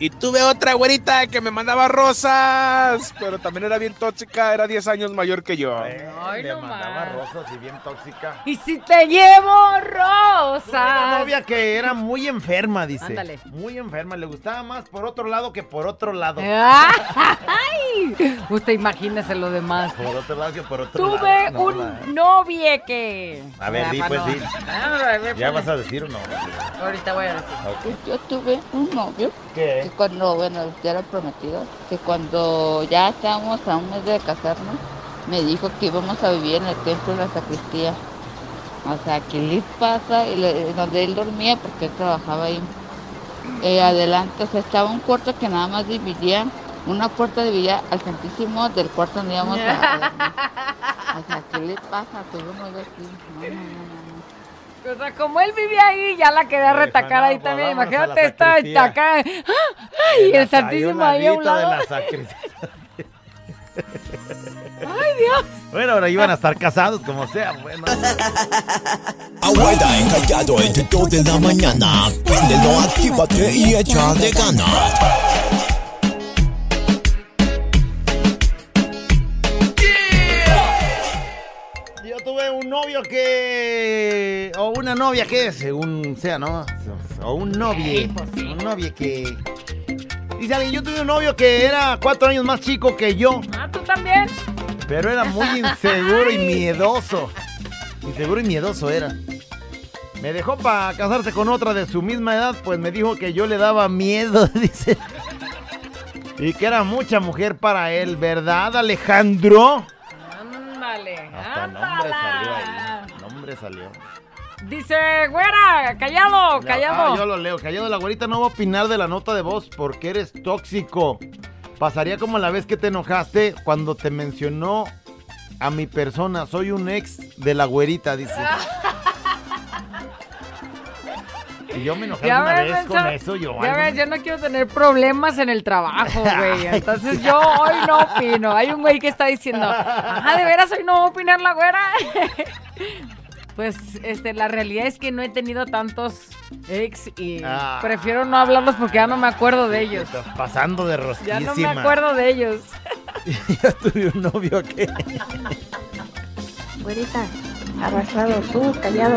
Y tuve otra güerita que me mandaba rosas, pero también era bien tóxica, era 10 años mayor que yo. Ay, Le no mandaba más. rosas y bien tóxica. Y si te llevo Una rosas. novia que era muy enferma, dice. Ándale. Muy enferma. Le gustaba más por otro lado que por otro lado. [LAUGHS] ¡Ay! Usted imagínese lo demás. Por otro lado que por otro Tuve lado. No, la- un novie que. A ver, Ah, di, pues, no. di. Ah, ver, ¿Ya pues. vas a decir o no? Ahorita voy a decir. Yo tuve un novio ¿Qué? Que cuando, bueno, ya era prometido, que cuando ya estábamos a un mes de casarnos, me dijo que íbamos a vivir en el templo de la sacristía. O sea, ¿qué le pasa? Y le- donde él dormía, porque él trabajaba ahí. Eh, adelante, o sea, estaba un cuarto que nada más dividía, una puerta dividía al santísimo del cuarto donde íbamos a, a. [LAUGHS] O sea, ¿qué le pasa? Un novio así. No, no, no, no. O sea, como él vivía ahí, ya la quería retacar no, ahí pues también. Imagínate esta sacristía. acá. ¡Ay! El Santísimo ahí a un ladito de lado. la sacristía. [LAUGHS] ¡Ay, Dios! Bueno, ahora iban a estar casados, como sea. Bueno. Abuela encallado entre 2 de la mañana. Préndelo, actívate y échale ganas. Novio que. O una novia que, según sea, ¿no? O un novio. Un novio que. Dice alguien, yo tuve un novio que era cuatro años más chico que yo. Ah, tú también. Pero era muy inseguro y [LAUGHS] miedoso. Inseguro y miedoso era. Me dejó para casarse con otra de su misma edad, pues me dijo que yo le daba miedo, [LAUGHS] dice. Y que era mucha mujer para él, ¿verdad, Alejandro? Ándale. Hasta nombre salió ahí. Nombre salió. Dice, güera, callado, callado. Ah, yo lo leo. Callado, la güerita no va a opinar de la nota de voz porque eres tóxico. Pasaría como la vez que te enojaste cuando te mencionó a mi persona. Soy un ex de la güerita, dice. [LAUGHS] Y yo me enojé Ya una ves, vez con eso, yo. Ya ves, yo no quiero tener problemas en el trabajo, [LAUGHS] güey. Entonces yo hoy no opino. Hay un güey que está diciendo, ajá, de veras hoy no va a opinar la güera. [LAUGHS] Pues, este, la realidad es que no he tenido tantos ex y Ah. prefiero no hablarlos porque ya no me acuerdo de ellos. Pasando de Ya rosquísima. no me acuerdo de ellos. [LAUGHS] yo tuve un novio que... Güerita, arrastrado tú, callado.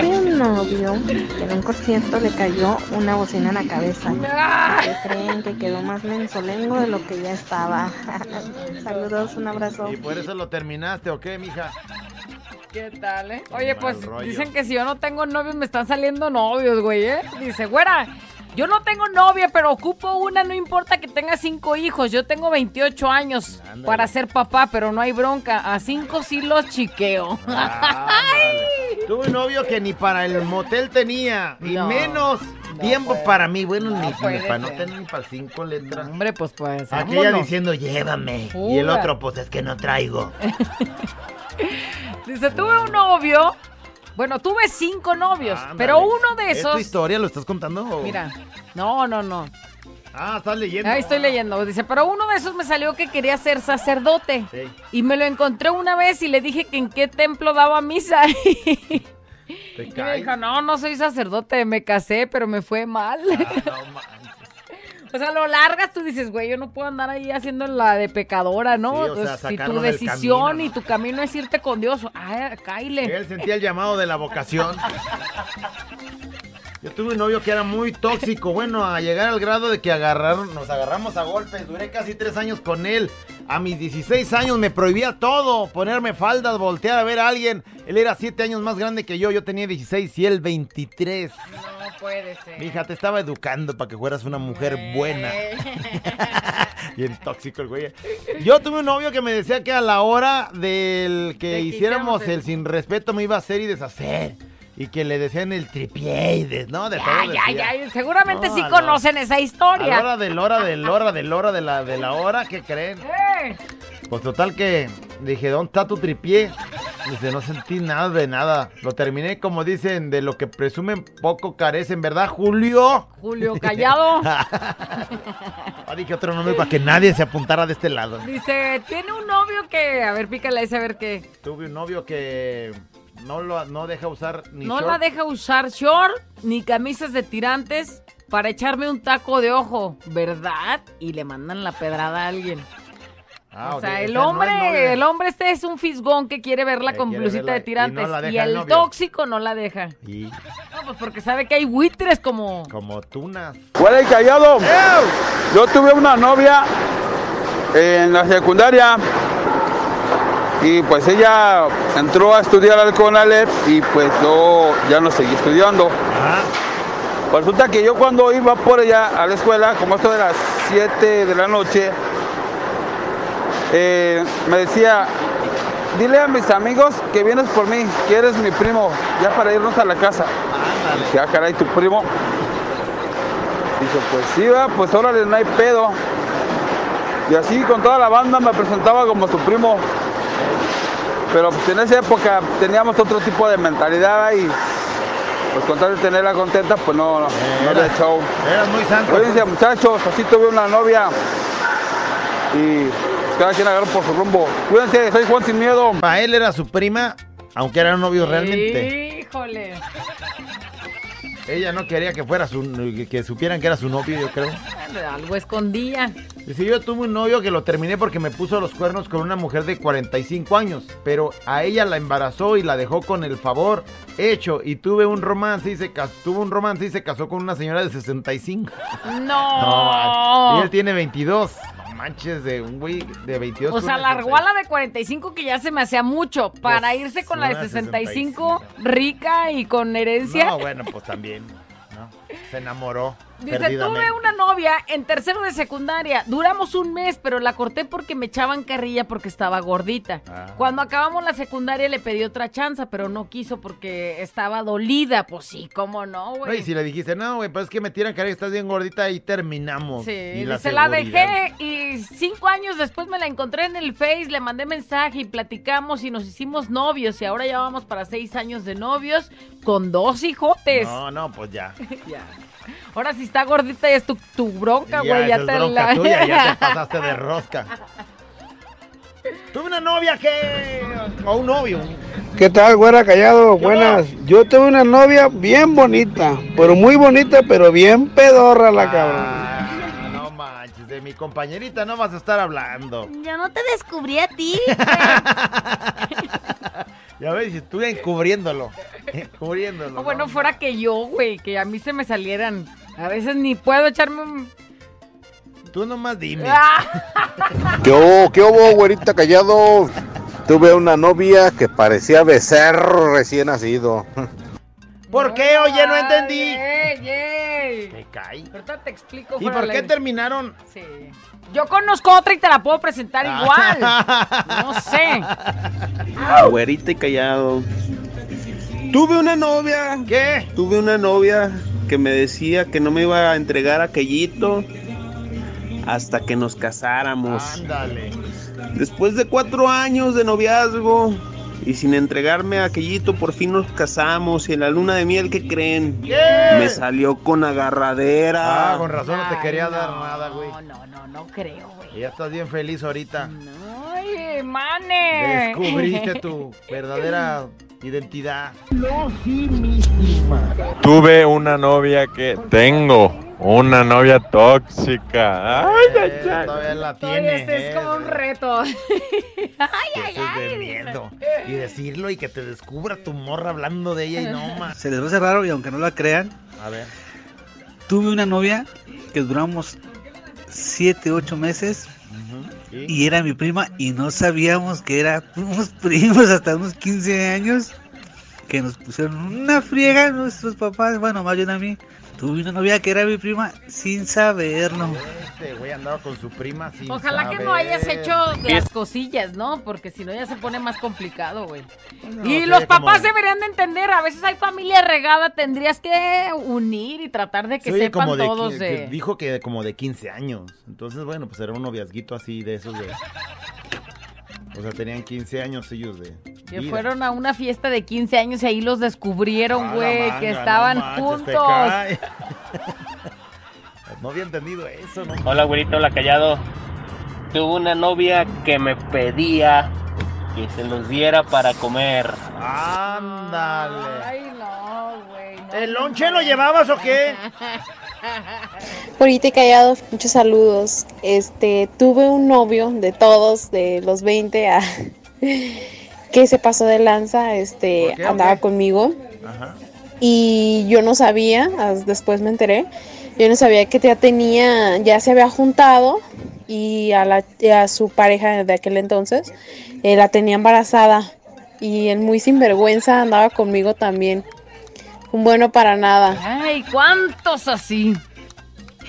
Tuve un novio que en un concierto le cayó una bocina en la cabeza. ¿Qué creen que quedó más mensolengo de lo que ya estaba? [LAUGHS] Saludos, un abrazo. ¿Y por eso lo terminaste o qué, mija? ¿Qué tal, eh? Oye, mal pues rollo. dicen que si yo no tengo novios me están saliendo novios, güey, ¿eh? Dice, güera, yo no tengo novia, pero ocupo una, no importa que tenga cinco hijos. Yo tengo 28 años para ser papá, pero no hay bronca. A cinco sí los chiqueo. [LAUGHS] Tuve un novio que ni para el motel tenía, y No, menos tiempo para mí. Bueno, ni, ni puede para no tener ni para cinco letras. Hombre, pues pues. Aquella vámonos. diciendo, llévame. Y el otro, pues es que no traigo. [LAUGHS] Dice, tuve un novio. Bueno, tuve cinco novios, pero uno de ¿Es tu esos. historia? ¿Lo estás contando? o- Mira, no, no, no. Ah, estás leyendo. Ahí estoy leyendo. Dice, pero uno de esos me salió que quería ser sacerdote. Sí. Y me lo encontré una vez y le dije que en qué templo daba misa. [LAUGHS] Te Y me dijo, no, no soy sacerdote, me casé, pero me fue mal. O sea, lo largas, tú dices, güey, yo no puedo andar ahí haciendo la de pecadora, ¿no? Sí, o sea, Entonces, si tu decisión camino, y tu camino es irte con Dios, ay, cáile. Él sentía el llamado de la vocación. [LAUGHS] Yo tuve un novio que era muy tóxico, bueno, a llegar al grado de que agarraron, nos agarramos a golpes. Duré casi tres años con él. A mis 16 años me prohibía todo, ponerme faldas, voltear a ver a alguien. Él era siete años más grande que yo, yo tenía 16 y él 23. No puede ser. Mija, te estaba educando para que fueras una mujer buena. [LAUGHS] Bien tóxico el güey. Yo tuve un novio que me decía que a la hora del que De que hiciéramos el- el sin respeto me iba a hacer y deshacer. Y que le decían el tripié y de, ¿no? De todo Ay, ay, decía. ay, seguramente No, sí a la- conocen esa A historia. la hora del hora del hora del hora de la de la hora, ¿qué creen? Eh, Pues total que dije, ¿dónde está tu tripié? Dice, no sentí nada de nada. Lo terminé como dicen, de lo que presumen poco carecen, ¿verdad, Julio? Julio Callado. [LAUGHS] Ah, dije otro nombre para que nadie se apuntara de este lado. Dice, tiene un novio que, a ver, pícale ese a ver qué. Tuve un novio que no lo no deja usar ni No short. la deja usar short ni camisas de tirantes para echarme un taco de ojo, ¿verdad? Y le mandan la pedrada a alguien. Ah, o sea, el hombre, el hombre este es un fisgón que quiere verla Que con quiere blusita verla de y no tirantes. Y, el el tóxico no la deja. Y No, pues porque sabe que hay buitres como... como tunas. Fuera y callado. Yo tuve una novia en la secundaria y pues ella entró a estudiar al CONALEP y pues yo ya no seguí estudiando. Pues Resulta que yo cuando iba por ella a la escuela, como esto de las 7 de la noche, eh, me decía, dile a mis amigos que vienes por mí, que eres mi primo, ya para irnos a la casa. Dije, ah, caray, tu primo. Dice, pues sí, va, pues órale, no hay pedo. Y así con toda la banda me presentaba como su primo. Pero pues en esa época teníamos otro tipo de mentalidad y pues con tal de tenerla contenta, pues no, no, no era show. Eras muy santo. pues. Oye, muchachos, así tuve una novia y pues, cada quien agarró por su rumbo. Cuídense, soy Juan Sin Miedo. Para él era su prima, aunque eran novios realmente. Híjole. Ella no quería que fuera su, que supieran que era su novio, yo creo. Algo escondía. Dice, yo tuve un novio que lo terminé porque me puso los cuernos con una mujer de 45 años, pero a ella la embarazó y la dejó con el favor hecho y tuve un romance y se casó, tuvo un romance y se casó con una señora de 65. No. [LAUGHS] y él tiene 22. Manches, de un güey de 22. O sea, largó a la de 45 que ya se me hacía mucho para Pues, irse con la de una 65 rica y con herencia. No, bueno, pues también. ¿no? Se enamoró. Dice, tuve una novia en tercero de secundaria. Duramos un mes, pero la corté porque me echaban carrilla porque estaba gordita. Ah. Cuando acabamos la secundaria le pedí otra chance, pero no quiso porque estaba dolida. Pues sí, ¿cómo no, No, y güey? si le dijiste, no, güey, pues es que me tiran que estás bien gordita y terminamos. Sí, y dice, la seguridad. dejé y cinco años después me la encontré en el Face, le mandé mensaje y platicamos y nos hicimos novios y ahora ya vamos para seis años de novios con dos hijotes. No, no, pues ya. [LAUGHS] Ya. Ahora si está gordita ya es tu, tu bronca, Ya, güey. Ya, es te bronca la... tuya, ya te [LAUGHS] pasaste de rosca. Tuve una novia que... O un novio. ¿Qué tal, güera callado? Buenas. Yo tuve una novia bien bonita, pero muy bonita, pero bien pedorra la cabrón. Ah, no manches, de mi compañerita no vas a estar hablando. Yo no te descubrí a ti. [LAUGHS] Ya ves, estuve encubriéndolo. Encubriéndolo. O bueno, fuera que yo, güey, que a mí se me salieran. A veces ni puedo echarme un... Tú nomás dime. Ah. ¿Qué hubo, qué hubo, güerita callado? Tuve una novia que parecía becerro recién nacido. ¿Por qué? Oye, no entendí. ¡Ey, ey! ¿Qué cae? Ahorita te explico. ¿Y por qué terminaron? Sí. Yo conozco otra y te la puedo presentar igual. No sé. Güerita y callado. Tuve una novia. ¿Qué? Tuve una novia que me decía que no me iba a entregar aquellito hasta que nos casáramos. Ándale. Después de cuatro años de noviazgo y sin entregarme aquellito, por fin nos casamos. Y en la luna de miel, ¿qué creen? ¿Qué? Me salió con agarradera. Ah, con razón no te quería dar nada, güey. No, no, no, no creo, güey. Y ya estás bien feliz ahorita. Ay, mane. Descubriste [LAUGHS] tu verdadera identidad. Tuve una novia que tengo, una novia tóxica. Ay, ay, Eh, ay. Todavía la tiene. este es eh. como un reto. [LAUGHS] ay, ay, es de ay. miedo. Y decirlo y que te descubra tu morra hablando de ella y no [LAUGHS] más. Se les va a hacer raro y aunque no la crean, A ver. tuve una novia que duramos 7, 8 meses y era mi prima y no sabíamos que éramos primos hasta unos 15 años que nos pusieron una friega nuestros papás, bueno, más bien a mí. Tuve una novia que era mi prima sin saberlo. Este güey andaba con su prima sin Ojalá que no hayas hecho las cosillas, ¿no? Porque si no ya se pone más complicado, güey. No, y los papás como- deberían de entender, a veces hay familia regada, tendrías que unir y tratar de que Se oye sepan como de, todos de... dijo que como de 15 años. Entonces, bueno, pues era un noviazguito así de esos de... O sea, tenían 15 años ellos de... Que vida. fueron a una fiesta de 15 años y ahí los descubrieron, güey, que no estaban manches, te juntos. [LAUGHS] no había entendido eso, ¿no? Hola, güerito, hola, callado. Tuve una novia que me pedía que se los diera para comer. Ándale. Ay, no, güey. no. ¿El lonche lo llevabas o qué? [LAUGHS] Ahorita callado, muchos saludos. Este, tuve un novio de todos, de los 20 a [LAUGHS] que se pasó de lanza, este, ¿Por qué, o andaba conmigo Ajá. y yo no sabía, después me enteré, yo no sabía que ya tenía, ya se había juntado y a, la, y a su pareja de aquel entonces eh, la tenía embarazada y él muy sinvergüenza andaba conmigo también. Un bueno para nada. Ay, ¿cuántos así?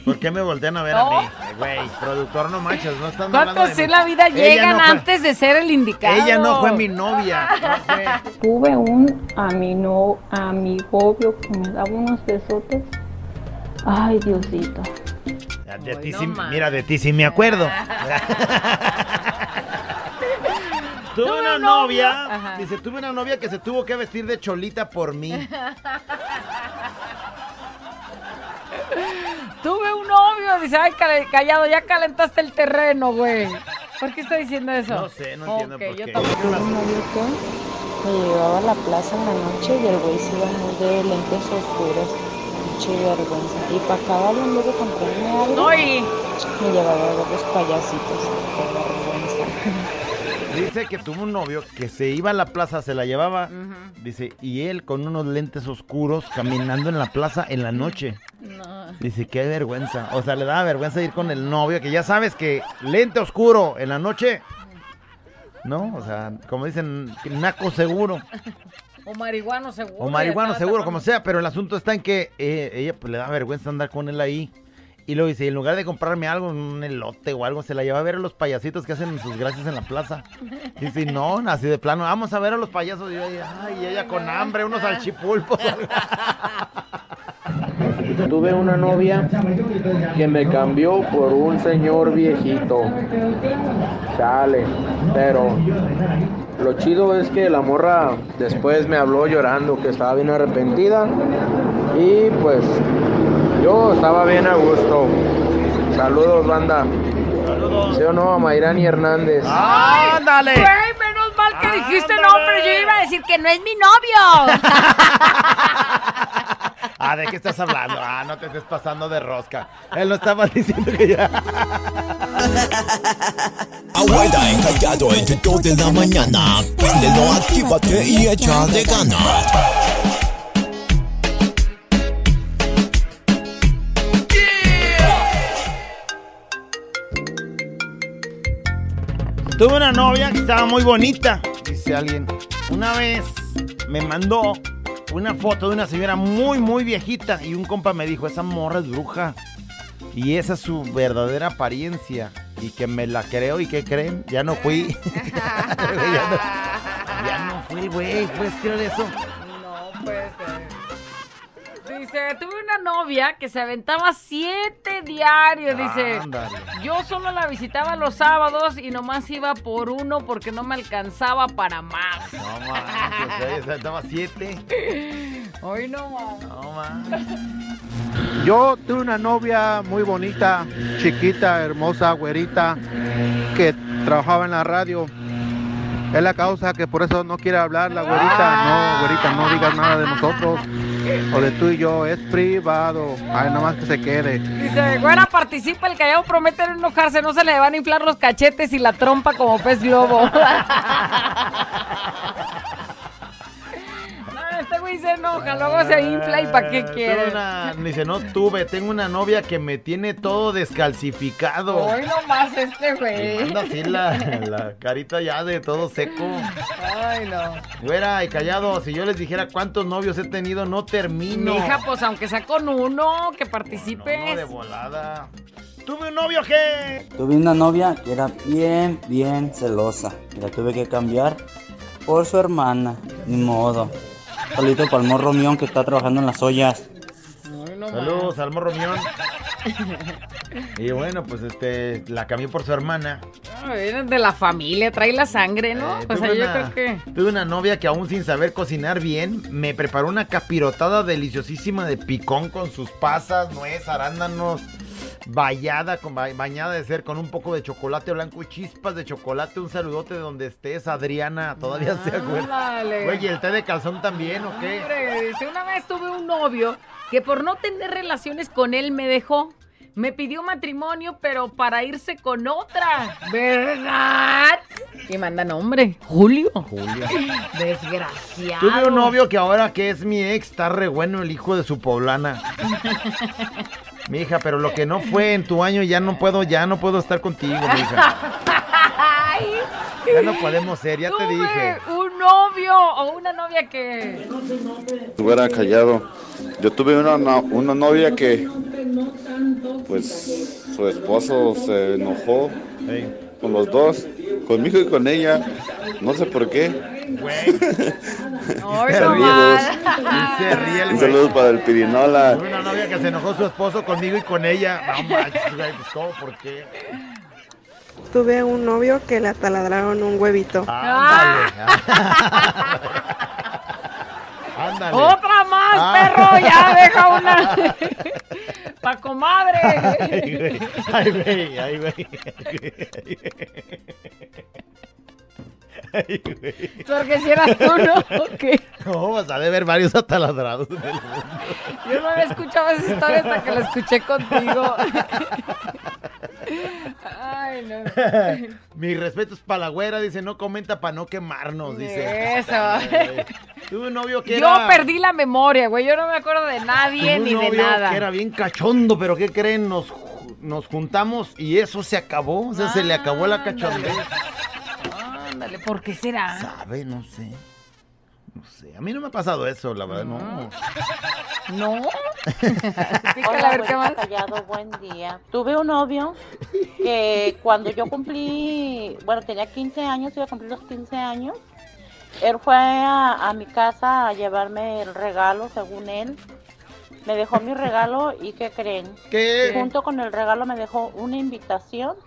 ¿Por qué me voltean a ver No. a mí? Güey, productor, no manches, no están ¿Cuántos en la vida llegan no fue- antes de ser el indicado? Ella no fue mi novia. Tuve un amino, amigobio que me daba unos besotes. Ay, Diosito. De ti sí- mira, de ti sí me acuerdo. [LAUGHS] tuve una novia, dice, tuve una novia que se tuvo que vestir de cholita por mí. [LAUGHS] Tuve un novio, dice, ay, callado, ya calentaste el terreno, güey. ¿Por qué está diciendo eso? No sé, no entiendo por yo qué. tampoco. Tuve un novio que me llevaba a la plaza en la noche y el güey se iba muy de lentes oscuros. Mucha vergüenza. Y para acabar luego de comprarme algo, me llevaba a ver los payasitos. Qué vergüenza. Dice que tuvo un novio que se iba a la plaza, se la llevaba, dice, y él con unos lentes oscuros caminando en la plaza en la noche. Dice, qué vergüenza. O sea, le daba vergüenza ir con el novio, que ya sabes que lente oscuro en la noche. ¿No? O sea, como dicen, naco seguro. O marihuano seguro. O marihuano seguro, como sea, pero el asunto está en que eh, ella pues, le da vergüenza andar con él ahí. Y luego dice, en lugar de comprarme algo, un elote o algo, se la lleva a ver a los payasitos que hacen sus gracias en la plaza. Dice, no, así de plano, vamos a ver a los payasos. Y ella, ay, ella con hambre, unos salchipulpos. [LAUGHS] Tuve una novia que me cambió por un señor viejito. Chale, pero lo chido es que la morra después me habló llorando que estaba bien arrepentida y pues yo estaba bien a gusto. Saludos, banda. ¿Sí o no a Mayrani Hernández? ¡Ándale! Güey, menos mal que dijiste nombre. Yo iba a decir que no es mi novio. [LAUGHS] ah, ¿de qué estás hablando? Ah, no te estés pasando de rosca. Él no estaba diciendo que ya. [LAUGHS] Abuela encallado entre 2 de la mañana. Préndelo, actívate y echa de ganas. Tuve una novia que estaba muy bonita, dice alguien. Una vez me mandó una foto de una señora muy, muy viejita y un compa me dijo, esa morra es bruja. Y esa es su verdadera apariencia. Y que me la creo y que creen, ya no fui. [LAUGHS] [LAUGHS] ya, no, ya no fui, güey. ¿Puedes creer eso? No puede ser. Dice, tuve una novia que se aventaba siete diarios. Dice, Ándale. yo solo la visitaba los sábados y nomás iba por uno porque no me alcanzaba para más. No manches, estaba siete. Hoy no más. No más. Yo tuve una novia muy bonita, chiquita, hermosa, güerita, que trabajaba en la radio. Es la causa que por eso no quiere hablar la güerita. No, güerita, no digas nada de nosotros o de tú y yo. Es privado. Ay, nada más que se quede. Dice, güera, participa, el callado promete no enojarse, no se le van a inflar los cachetes y la trompa como pez globo. [LAUGHS] Este güey se enoja, luego se infla y ¿para qué Tuve quiere? una- dice, no tuve, tengo una novia que me tiene todo descalcificado. Hoy nomás este Y güey. manda así la, la carita ya de todo seco. Ay, no. Güera y callado, si yo les dijera cuántos novios he tenido, no termino. Mi hija, pues aunque sea con uno, que No, participes. de volada. ¿Tuve un novio que? Tuve una novia que era bien, bien celosa. Y la tuve que cambiar por su hermana. Ni modo. Solito para el que está trabajando en las ollas. Saludos al morro mión. [LAUGHS] Y bueno, pues este, la cambió por su hermana. Ay, eres de la familia, trae la sangre, ¿no? Eh, o sea, yo creo que. tuve una novia que aún sin saber cocinar bien, me preparó una capirotada deliciosísima de picón con sus pasas, nuez, arándanos, Vallada, con, ba- bañada de ser con un poco de chocolate blanco y chispas de chocolate. Un saludote de donde estés, Adriana. Todavía se acuerda. Güey, ¿y el té de calzón también o qué? Hombre, una vez tuve un novio que por no tener relaciones con él me dejó. Me pidió matrimonio, pero para irse con otra. ¿Verdad? Y manda nombre. Julio. Julio. [LAUGHS] Desgraciado. Tuve un novio que ahora que es mi ex está re bueno el hijo de su poblana. [LAUGHS] Mi hija, pero lo que no fue en tu año ya no puedo, ya no puedo estar contigo, mi hija. Ya no podemos ser, ya te tuve dije. un novio o una novia que... Hubiera callado. Yo tuve una, una novia que, pues, su esposo se enojó con los dos, conmigo y con ella. No sé por qué. Se no. Y se ríe el Un güey. saludo para el Pirinola. Tuve una novia que se enojó su esposo conmigo y con ella. No manches, güey, pues ¿cómo? ¿Por qué? Tuve un novio que le ataladraron un huevito. Ándale. [LAUGHS] [LAUGHS] Ándale. Otra más, Ah. perro, ya deja una. [LAUGHS] Pa' comadre. Ay, güey. Ay, güey. Ay, güey. Ay, güey. [LAUGHS] Porque si eras tú, ¿no? ¿O qué? No, vas a ver varios ataladrados en el mundo. Yo no había escuchado esa historia hasta que la escuché contigo. Ay, no. Mi respeto es para la güera, dice, no comenta para no quemarnos, dice. Eso. Ay, Tuve un novio que Yo era... perdí la memoria, güey. Yo no me acuerdo de nadie tuve un ni de nada. que era bien cachondo, pero ¿qué creen? Nos, nos juntamos y eso se acabó. O sea, se le acabó la cachondez. Ándale, ¿por qué será? ¿Sabe? No sé. No sé. A mí no me ha pasado eso, la verdad, no. ¿No? [LAUGHS] Hola, abuelita Callado, buen día. Tuve un novio que cuando yo cumplí, bueno, tenía 15 años, iba a cumplir los 15 años. Él fue a, a mi casa a llevarme el regalo, según él. Me dejó mi regalo y ¿qué creen? ¿Qué? Junto con el regalo me dejó una invitación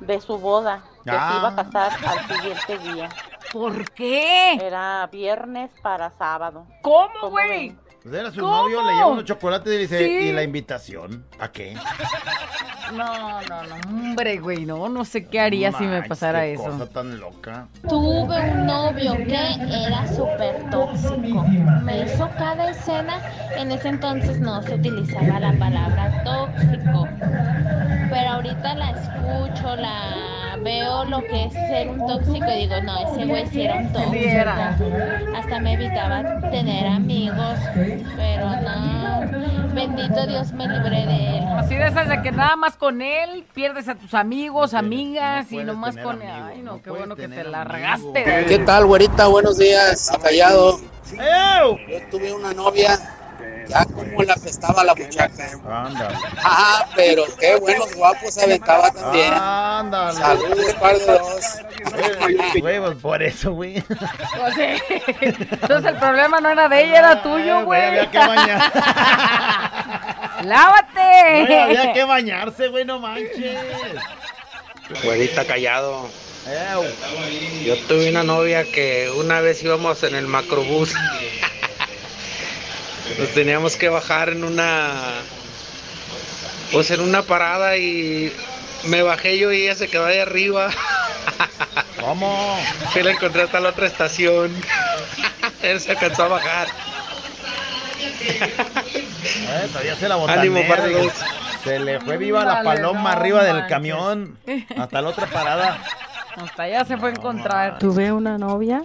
de su boda, que se iba a Ah. casar al siguiente día. ¿Por qué? Era viernes para sábado. ¿Cómo, güey? Pues era su ¿Cómo? novio, le lleva unos chocolates y dice, Sí. ¿y la invitación? ¿A qué? No, no, no, hombre, güey, no, no sé qué haría si me pasara qué eso. cosa tan loca. Tuve un novio que era súper tóxico. Me hizo cada escena. En ese entonces no se utilizaba la palabra tóxico. Pero ahorita la escucho, la veo lo que es ser un tóxico y digo, no, ese güey sí era un tóxico. Sí era. Hasta me evitaba tener amigos, pero no. Bendito Dios me libré de él. Así de esas de que nada más con él pierdes a tus amigos, amigas y nomás con amigos, Ay, no, no qué bueno que te tener la amigos. regaste. ¿Qué tal, güerita? Buenos días, callado. Yo tuve una novia, ya como la apestaba la muchacha. Ándale. Ah, pero qué buenos guapos se aventaba también. Ándale. Saludos, par de dos. Güey, pues por eso, güey. Pues sí. Entonces el problema no era de ella, era tuyo, Ay, güey, había que bañar. ¡Lávate! Güey, había que bañarse, güey, no manches. Güerita callado. Yo tuve una novia que una vez íbamos en el macrobús. Nos teníamos que bajar en una. Pues en una parada y me bajé yo y ella se quedó ahí arriba. [LAUGHS] ¿Cómo? Y la encontré hasta la otra estación. [LAUGHS] Él se alcanzó a bajar. Eh, todavía se la botanea. Ánimo, par de. Se le fue viva la paloma no arriba del camión. Hasta la otra parada. Hasta allá se fue a encontrar. Tuve una novia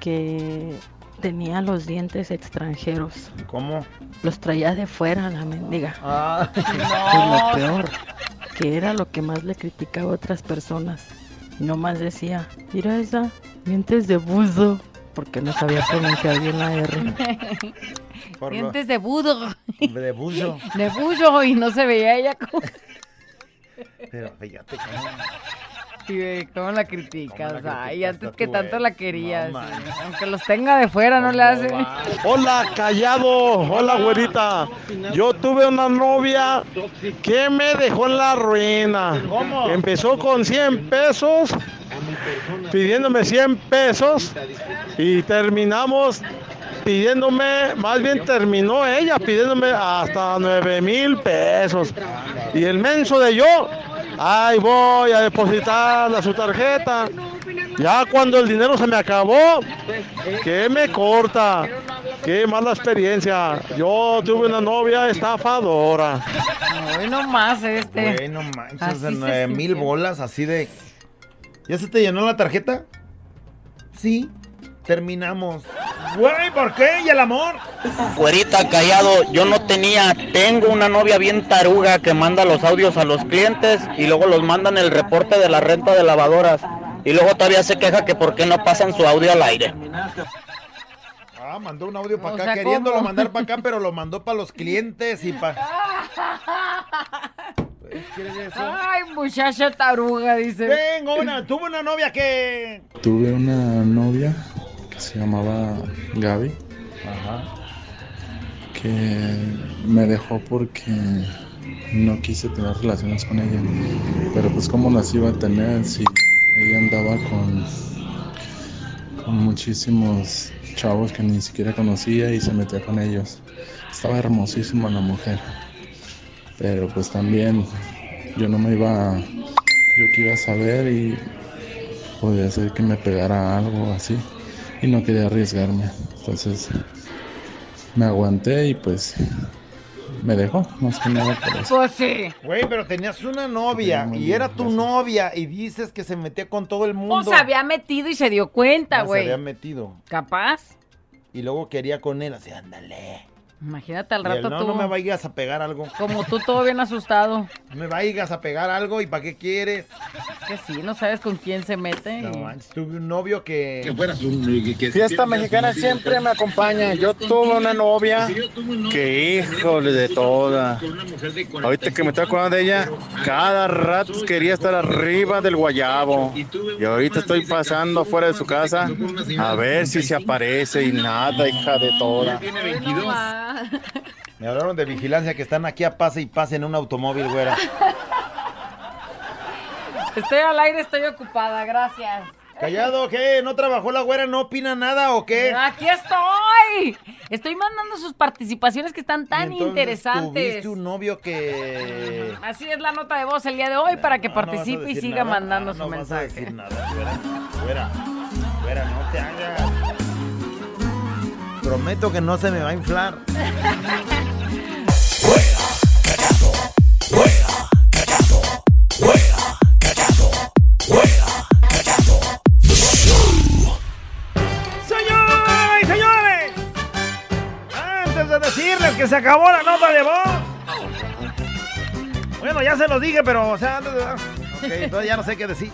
que tenía los dientes extranjeros. ¿Cómo? Los traía de fuera la mendiga. Ah. Y [LAUGHS] lo peor, que era lo que más le criticaba a otras personas. No más decía, mira esa, dientes de buzo, porque no sabía pronunciar bien la R. [LAUGHS] Por lo- Dientes de budo. De buzo. De bullo y no se veía ella como... [LAUGHS] Pero fíjate cómo. Güey, ¿Cómo la criticas? ¿Cómo la Ay, antes que tanto la querías. No sí. manches. Aunque los tenga de fuera, no le hace. Hola, callado. Hola, güerita. Yo tuve una novia que me dejó en la ruina. ¿Cómo? Empezó con 100 pesos, pidiéndome 100 pesos y terminamos pidiéndome, más bien terminó ella pidiéndome hasta nueve mil pesos. Y el menso de yo, ay, voy a depositar a su tarjeta. Ya cuando el dinero se me acabó, que me corta. Qué mala experiencia. Yo tuve una novia estafadora. Hoy no más este. Güey, no manches, de nueve mil bolas así de. ¿Ya se te llenó la tarjeta? Sí, terminamos. Güey, ¿por qué? ¿Y el amor? Güerita callado, yo no tenía, tengo una novia bien taruga que manda los audios a los clientes y luego los mandan el reporte de la renta de lavadoras y luego todavía se queja que por qué no pasan su audio al aire. Ah, mandó un audio para O acá, sea, queriéndolo ¿cómo? mandar para acá, pero lo mandó para los clientes y para. Ay, muchacha taruga, dice. Tengo una, tuve una novia que. Tuve una novia se llamaba Gaby. Que me dejó porque no quise tener relaciones con ella. Pero pues cómo las iba a tener si ella andaba con, con muchísimos chavos que ni siquiera conocía y se metía con ellos. Estaba hermosísima la mujer. Pero pues también yo no me iba, yo que iba a saber y podía ser que me pegara algo así y no quería arriesgarme. Entonces me aguanté y pues me dejó, más que nada por eso. Pues sí. Güey, pero tenías una novia y era tu novia y dices que se metía con todo el mundo. O se había metido y se dio cuenta, Ya Se güey. había metido. Capaz. Y luego quería con él, así, ándale. Imagínate al Y él, rato no, tú. no me vayas a pegar algo. Como tú todo bien asustado. No me vayas a pegar algo y ¿para qué quieres? Es que sí, no sabes con quién se mete. No manches, tuve un novio que... Fiesta mexicana siempre me acompaña. Yo tuve una novia que, híjole, de toda. Ahorita que me estoy acordando de ella, cada rato quería estar arriba del guayabo. Y ahorita estoy pasando fuera de su casa a ver si se aparece y nada, hija de toda. Me hablaron de vigilancia que están aquí a pase y pase en un automóvil, güera. Estoy al aire, estoy ocupada, gracias. Callado, ¿qué? ¿No trabajó la güera? ¿No opina nada o qué? Aquí estoy. Estoy mandando sus participaciones que están tan Entonces, interesantes. Tuviste un novio que... Así es la nota de voz el día de hoy para que No, no participe y siga nada. mandando Ah, su no vas a mensaje. decir nada, güera. Güera, güera, no te hagas. Prometo que no se me va a inflar. Señoras y señores, antes de decirles que se acabó la nota de voz. Bueno, ya se los dije, pero. Ok, entonces ya no sé qué decir.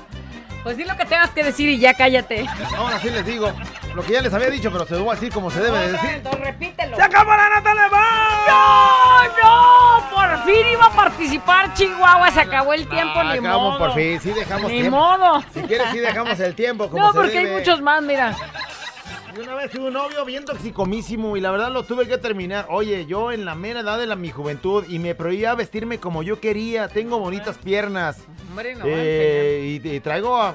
Pues di lo que tengas que decir y ya cállate. Ahora sí les digo lo que ya les había dicho, pero se lo voy a decir como se debe de decir. Entonces repítelo. ¡Se acabó la nota de voz! ¡No, no! Por fin iba a participar Chihuahua. Se acabó el tiempo, Ah, ni acabamos modo. por fin, sí dejamos Ni tiempo. modo. Si quieres, sí dejamos el tiempo como No, se porque hay muchos más, mira. Y una vez tuve un novio bien toxicomísimo y la verdad lo tuve que terminar. Oye, yo en la mera edad de la, mi juventud y me prohibía vestirme como yo quería. Tengo bonitas piernas. Hombre, no, Eh, y, y traigo a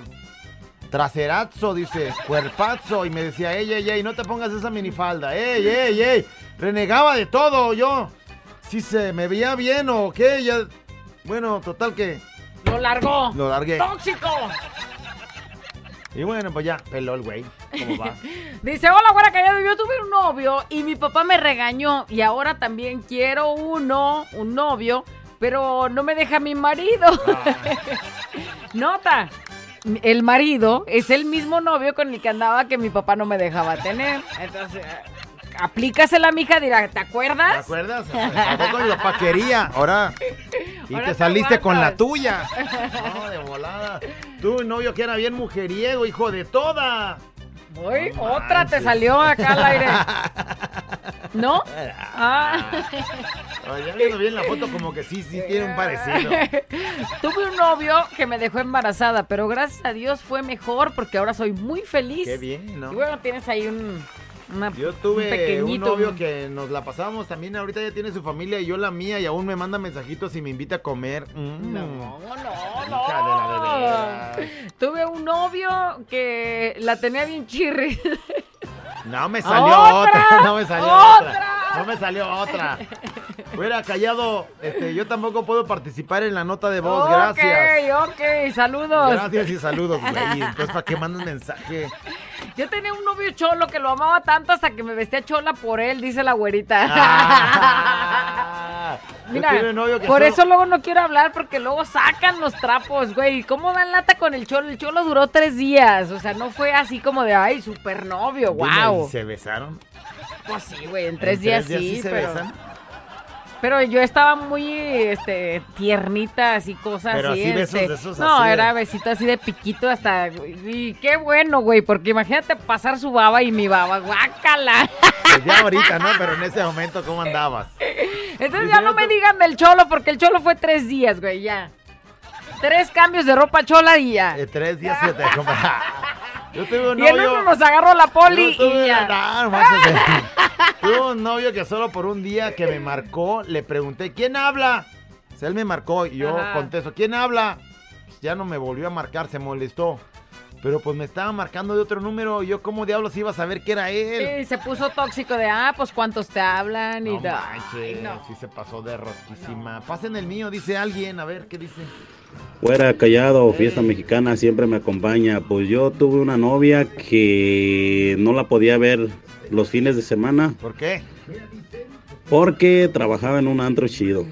traserazo, dice, cuerpazo. Y me decía, ey, ey, ey, no te pongas esa minifalda. Ey, ey, ey. Renegaba de todo yo. Si se me veía bien o qué. Ya... Bueno, total que... Lo largó. Lo largué. ¡Tóxico! Y bueno, pues ya, peló el güey. ¿Cómo va? [LAUGHS] Dice, hola, güera callado, yo tuve un novio y mi papá me regañó y ahora también quiero uno, un novio, pero no me deja mi marido. [LAUGHS] Nota, el marido es el mismo novio con el que andaba que mi papá no me dejaba tener. Entonces, aplícasela, mija, dirá, ¿te acuerdas? ¿Te acuerdas? Tampoco mi papá quería. Ahora. Y Ahora te te saliste con la tuya. No, de volada. Tú, novio que era bien mujeriego, hijo de toda. Uy, No otra te salió acá al aire. ¿No? [LAUGHS] Ah. Oye, viendo bien la foto, como que sí, sí tiene un parecido. [LAUGHS] Tuve un novio que me dejó embarazada, pero gracias a Dios fue mejor porque ahora soy muy feliz. Qué bien, ¿no? Y bueno, tienes ahí un, una- Yo tuve un, novio que nos la pasamos también. Ahorita ya tiene su familia y yo la mía. Y aún me manda mensajitos y me invita a comer. Mm. No, no, Hija de la de veras. Tuve un novio que la tenía bien chirri. No me salió ¡Otra! otra, no me salió otra. ¡Otra! No me salió otra. Hubiera callado, este, yo tampoco puedo participar en la nota de voz, gracias. Ok, ok, saludos. Gracias y saludos, güey. Entonces, ¿para qué mandan mensaje? Yo tenía un novio cholo que lo amaba tanto hasta que me vestía chola por él, dice la güerita. Ah. [LAUGHS] Mira, por eso luego no quiero hablar porque luego sacan los trapos, güey. ¿Cómo dan lata con el cholo? El cholo duró tres días, o sea, no fue así como de, ay, super novio, Dime, wow. ¿y ¿Se besaron? Pues sí, güey, en tres ¿En días, tres días sí, sí se pero... besan? Pero yo estaba muy, este, tiernita, así, cosas Pero así. así besos este, de esos No, así era besito así de piquito hasta... Y qué bueno, güey, porque imagínate pasar su baba y mi baba, guácala. Pues ya ahorita, ¿no? Pero en ese momento, ¿cómo andabas? Entonces ya no me digan del cholo, porque el cholo fue tres días, güey, ya. Tres cambios de ropa chola y ya. De tres días se te [LAUGHS] Yo tuve un Y el novio. uno nos agarró la poli Yo tuve- y ya. No, no. [LAUGHS] Tuve un novio que solo por un día que me marcó, le pregunté, ¿quién habla? Pues él me marcó y yo Ajá. contesto, ¿quién habla? Pues ya no me volvió a marcar, se molestó. Pero pues me estaba marcando de otro número, yo cómo diablos iba a saber que era él. Sí, se puso tóxico de, ah, pues cuántos te hablan y No da. manches, sí se pasó de rosquísima. Pasen el mío, dice alguien, a ver qué dice. Fuera callado, fiesta mexicana siempre me acompaña. Pues yo tuve una novia que no la podía ver los fines de semana ¿Por qué? porque trabajaba en un antro chido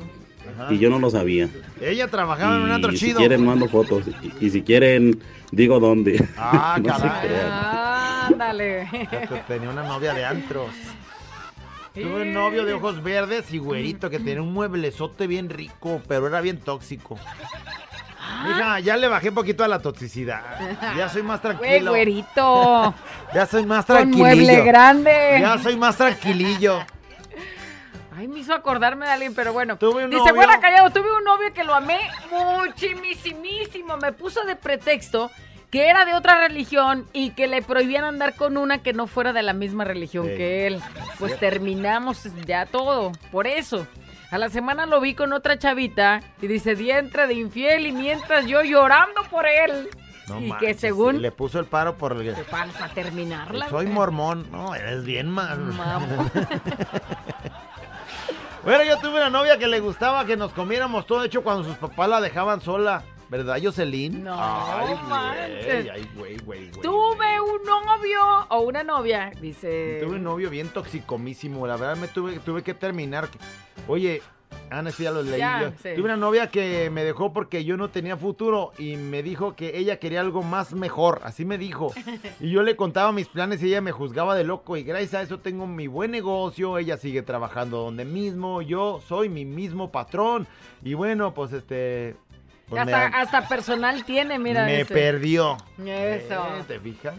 Ajá. y yo no lo sabía. Ella trabajaba en un antro chido. Si quieren mando fotos y, y si quieren digo dónde. Ah, [LAUGHS] No caray. Ándale. Te- tenía una novia de antros. Tuve un novio de ojos verdes y güerito que tenía un mueblezote bien rico, pero era bien tóxico. Mija, ya le bajé un poquito a la toxicidad. Ya soy más Güey, tranquilo. güerito. [LAUGHS] Ya soy más Con tranquilillo. mueble grande. Ya soy más tranquilillo. Ay, me hizo acordarme de alguien, pero bueno. Tuve un Dice, bueno, callado, tuve un novio que lo amé muchísimo. Me puso de pretexto que era de otra religión y que le prohibían andar con una que no fuera de la misma religión Sí, que él. Pues terminamos ya todo, por eso. A la semana lo vi con otra chavita y dice, dientre de infiel y mientras yo llorando por él. No y que según... Le puso el paro por el... Para, terminarla. Soy mormón. No, eres bien mal. [LAUGHS] Bueno, yo tuve una novia que le gustaba que nos comiéramos todo. De hecho, cuando sus papás la dejaban sola. ¿Verdad, Jocelyn? No Ay, manches. ay, güey, güey, güey. Tuve un novio o una novia, dice. Tuve un novio bien toxicomísimo. La verdad me tuve, tuve que terminar. Oye, Ana, sí ya lo leí Ya, sí. Tuve una novia que me dejó porque yo no tenía futuro y me dijo que ella quería algo más mejor. Así me dijo. [LAUGHS] Y yo le contaba mis planes y ella me juzgaba de loco. Y gracias a eso tengo mi buen negocio. Ella sigue trabajando donde mismo. Yo soy mi mismo patrón. Y bueno, pues este. Pues me- hasta, hasta personal tiene, mira. me dice. perdió. Eso. Eh, ¿Te fijas?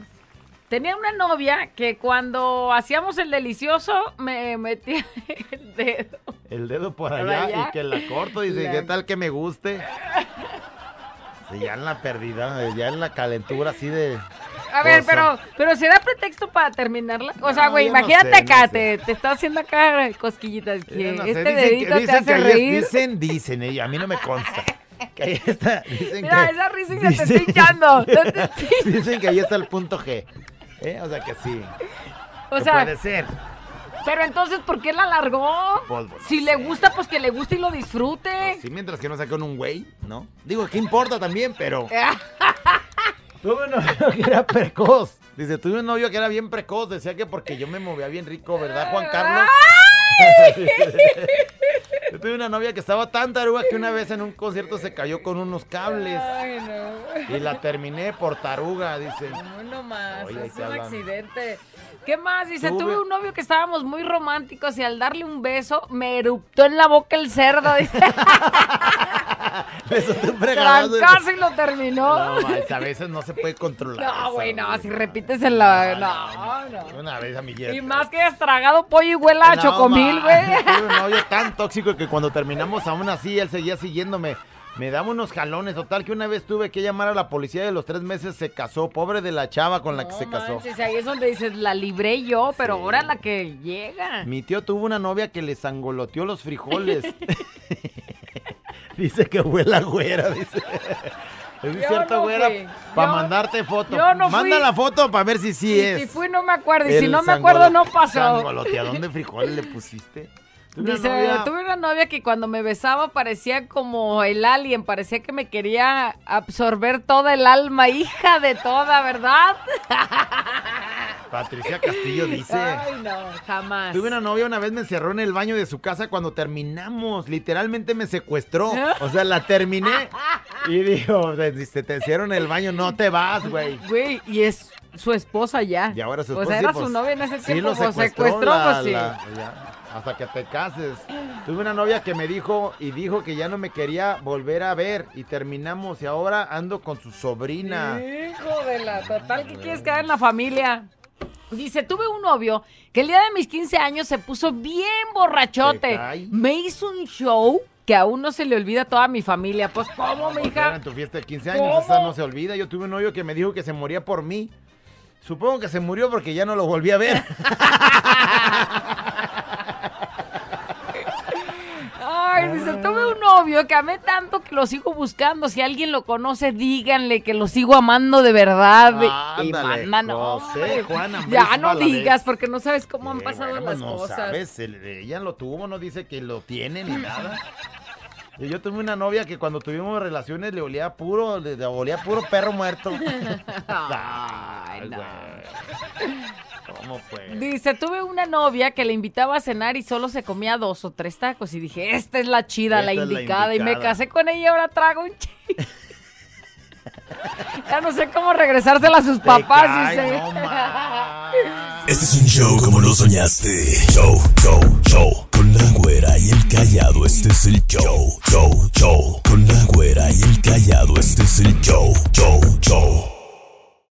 Tenía una novia que cuando hacíamos el delicioso me metía [LAUGHS] el dedo. El dedo por Por allá, allá. y que la corto. Dice, La- ¿qué tal que me guste? Sí, ya en la pérdida, ya en la calentura así de... A ver, cosa. pero, pero ¿se da pretexto para terminarla? O sea, güey, no imagínate sé, no acá, sé. te, te está haciendo acá cosquillitas. Que no sé, este dicen dedito que, te dicen hace que reír. dicen, dicen, ella, a mí no me consta. [LAUGHS] Que ahí está, dicen Mira, que, esa risa se te dicen- está hinchando. [LAUGHS] Te está dicen que ahí está el punto G. ¿eh? O sea que sí. O que sea, puede ser. pero entonces, ¿por qué la largó? Pues, Si le gusta, pues que le guste y lo disfrute. Sí, mientras que no saquen un güey, ¿no? Digo, ¿qué importa también? Pero... [LAUGHS] Tuve un novio que era precoz. Dice, tuve un novio que era bien precoz. Decía que porque yo me movía bien rico, ¿verdad, Juan Carlos? Yo tuve una novia que estaba tan taruga que una vez en un concierto se cayó con unos cables. Ay, no. Y la terminé por taruga, dice. No, no más, Oye, es un hablan. accidente. ¿Qué más? Dice, Tuve- tuve un novio que estábamos muy románticos y al darle un beso me eruptó en la boca el cerdo. Dice, [LAUGHS] casi lo terminó. No, a veces no se puede controlar. No, güey, no, si repites en la... No, no. Una vez a mi Y más que hayas tragado pollo y huela a No, chocomil, güey. [LAUGHS] Tuve un novio tan tóxico que cuando terminamos aún así, él seguía siguiéndome. Me daba unos jalones, total que una vez tuve que llamar a la policía y a los tres meses se casó. Pobre de la chava con la que se casó. manches, ahí es donde dices, la libré yo, pero ahora la que llega. Mi tío tuvo una novia que le sangoloteó los frijoles. [LAUGHS] dice que huele a güera, dice. [LAUGHS] Es Yo cierto, no güera, para mandarte foto. yo no fui. Manda la foto para ver si sí Y es. si fui, no me acuerdo. Y si no me acuerdo, no pasó. Sangoloteadón de frijoles le pusiste. Tuve una Dice, novia- tuve una novia que cuando me besaba parecía como el alien, parecía que me quería absorber toda el alma, hija de toda, ¿verdad? [LAUGHS] Patricia Castillo dice. Ay, no, jamás. Tuve una novia una vez me encerró en el baño de su casa cuando terminamos. Literalmente me secuestró. O sea, la terminé y dijo, dice, te encierro en el baño, no te vas, güey. Güey, y es su esposa ya. Y ahora su O esposa. sí, era pues, su novia en ese sí tiempo, lo pues, secuestró, secuestró, la- pues, sí. la- hasta que te cases. Tuve una novia que me dijo y dijo que ya no me quería volver a ver y terminamos y ahora ando con su sobrina. Hijo de la total, ¿qué quieres quedar en la familia? Dice, tuve un novio que el día de mis 15 años se puso bien ¿Te borrachote. Me hizo un show que aún no se le olvida a toda mi familia. Pues, ¿cómo, mi hija? en tu fiesta de 15 años, ¿Cómo? esa no se olvida. Yo tuve un novio que me dijo que se moría por mí. Supongo que se murió porque ya no lo volví a ver. [LAUGHS] Ay, dice, tuve un novio que amé tanto que lo sigo buscando. Si alguien lo conoce, díganle que lo sigo amando de verdad. y Ándale, mandan, José hombre. Juan Ambrís Ya no digas, porque no sabes cómo han Eh, pasado bueno, las no cosas. sabes, el- ella lo tuvo, no dice que lo tiene ni nada. Yo tuve una novia que cuando tuvimos relaciones le olía puro, le, olía puro perro muerto. [LAUGHS] Ay, güey. ¿Cómo? Dice, tuve una novia que le invitaba a cenar y solo se comía dos o tres tacos. Y dije, esta es la chida, la indicada, la indicada. Y me casé con ella y ahora trago un chile. [LAUGHS] ya no sé cómo regresársela a sus Te papás. Cae, dice. No este es un show como lo soñaste. Show, show, show. Con la güera y el callado, este es el show. Show, show. Con la güera y el callado, este es el show. Show, show.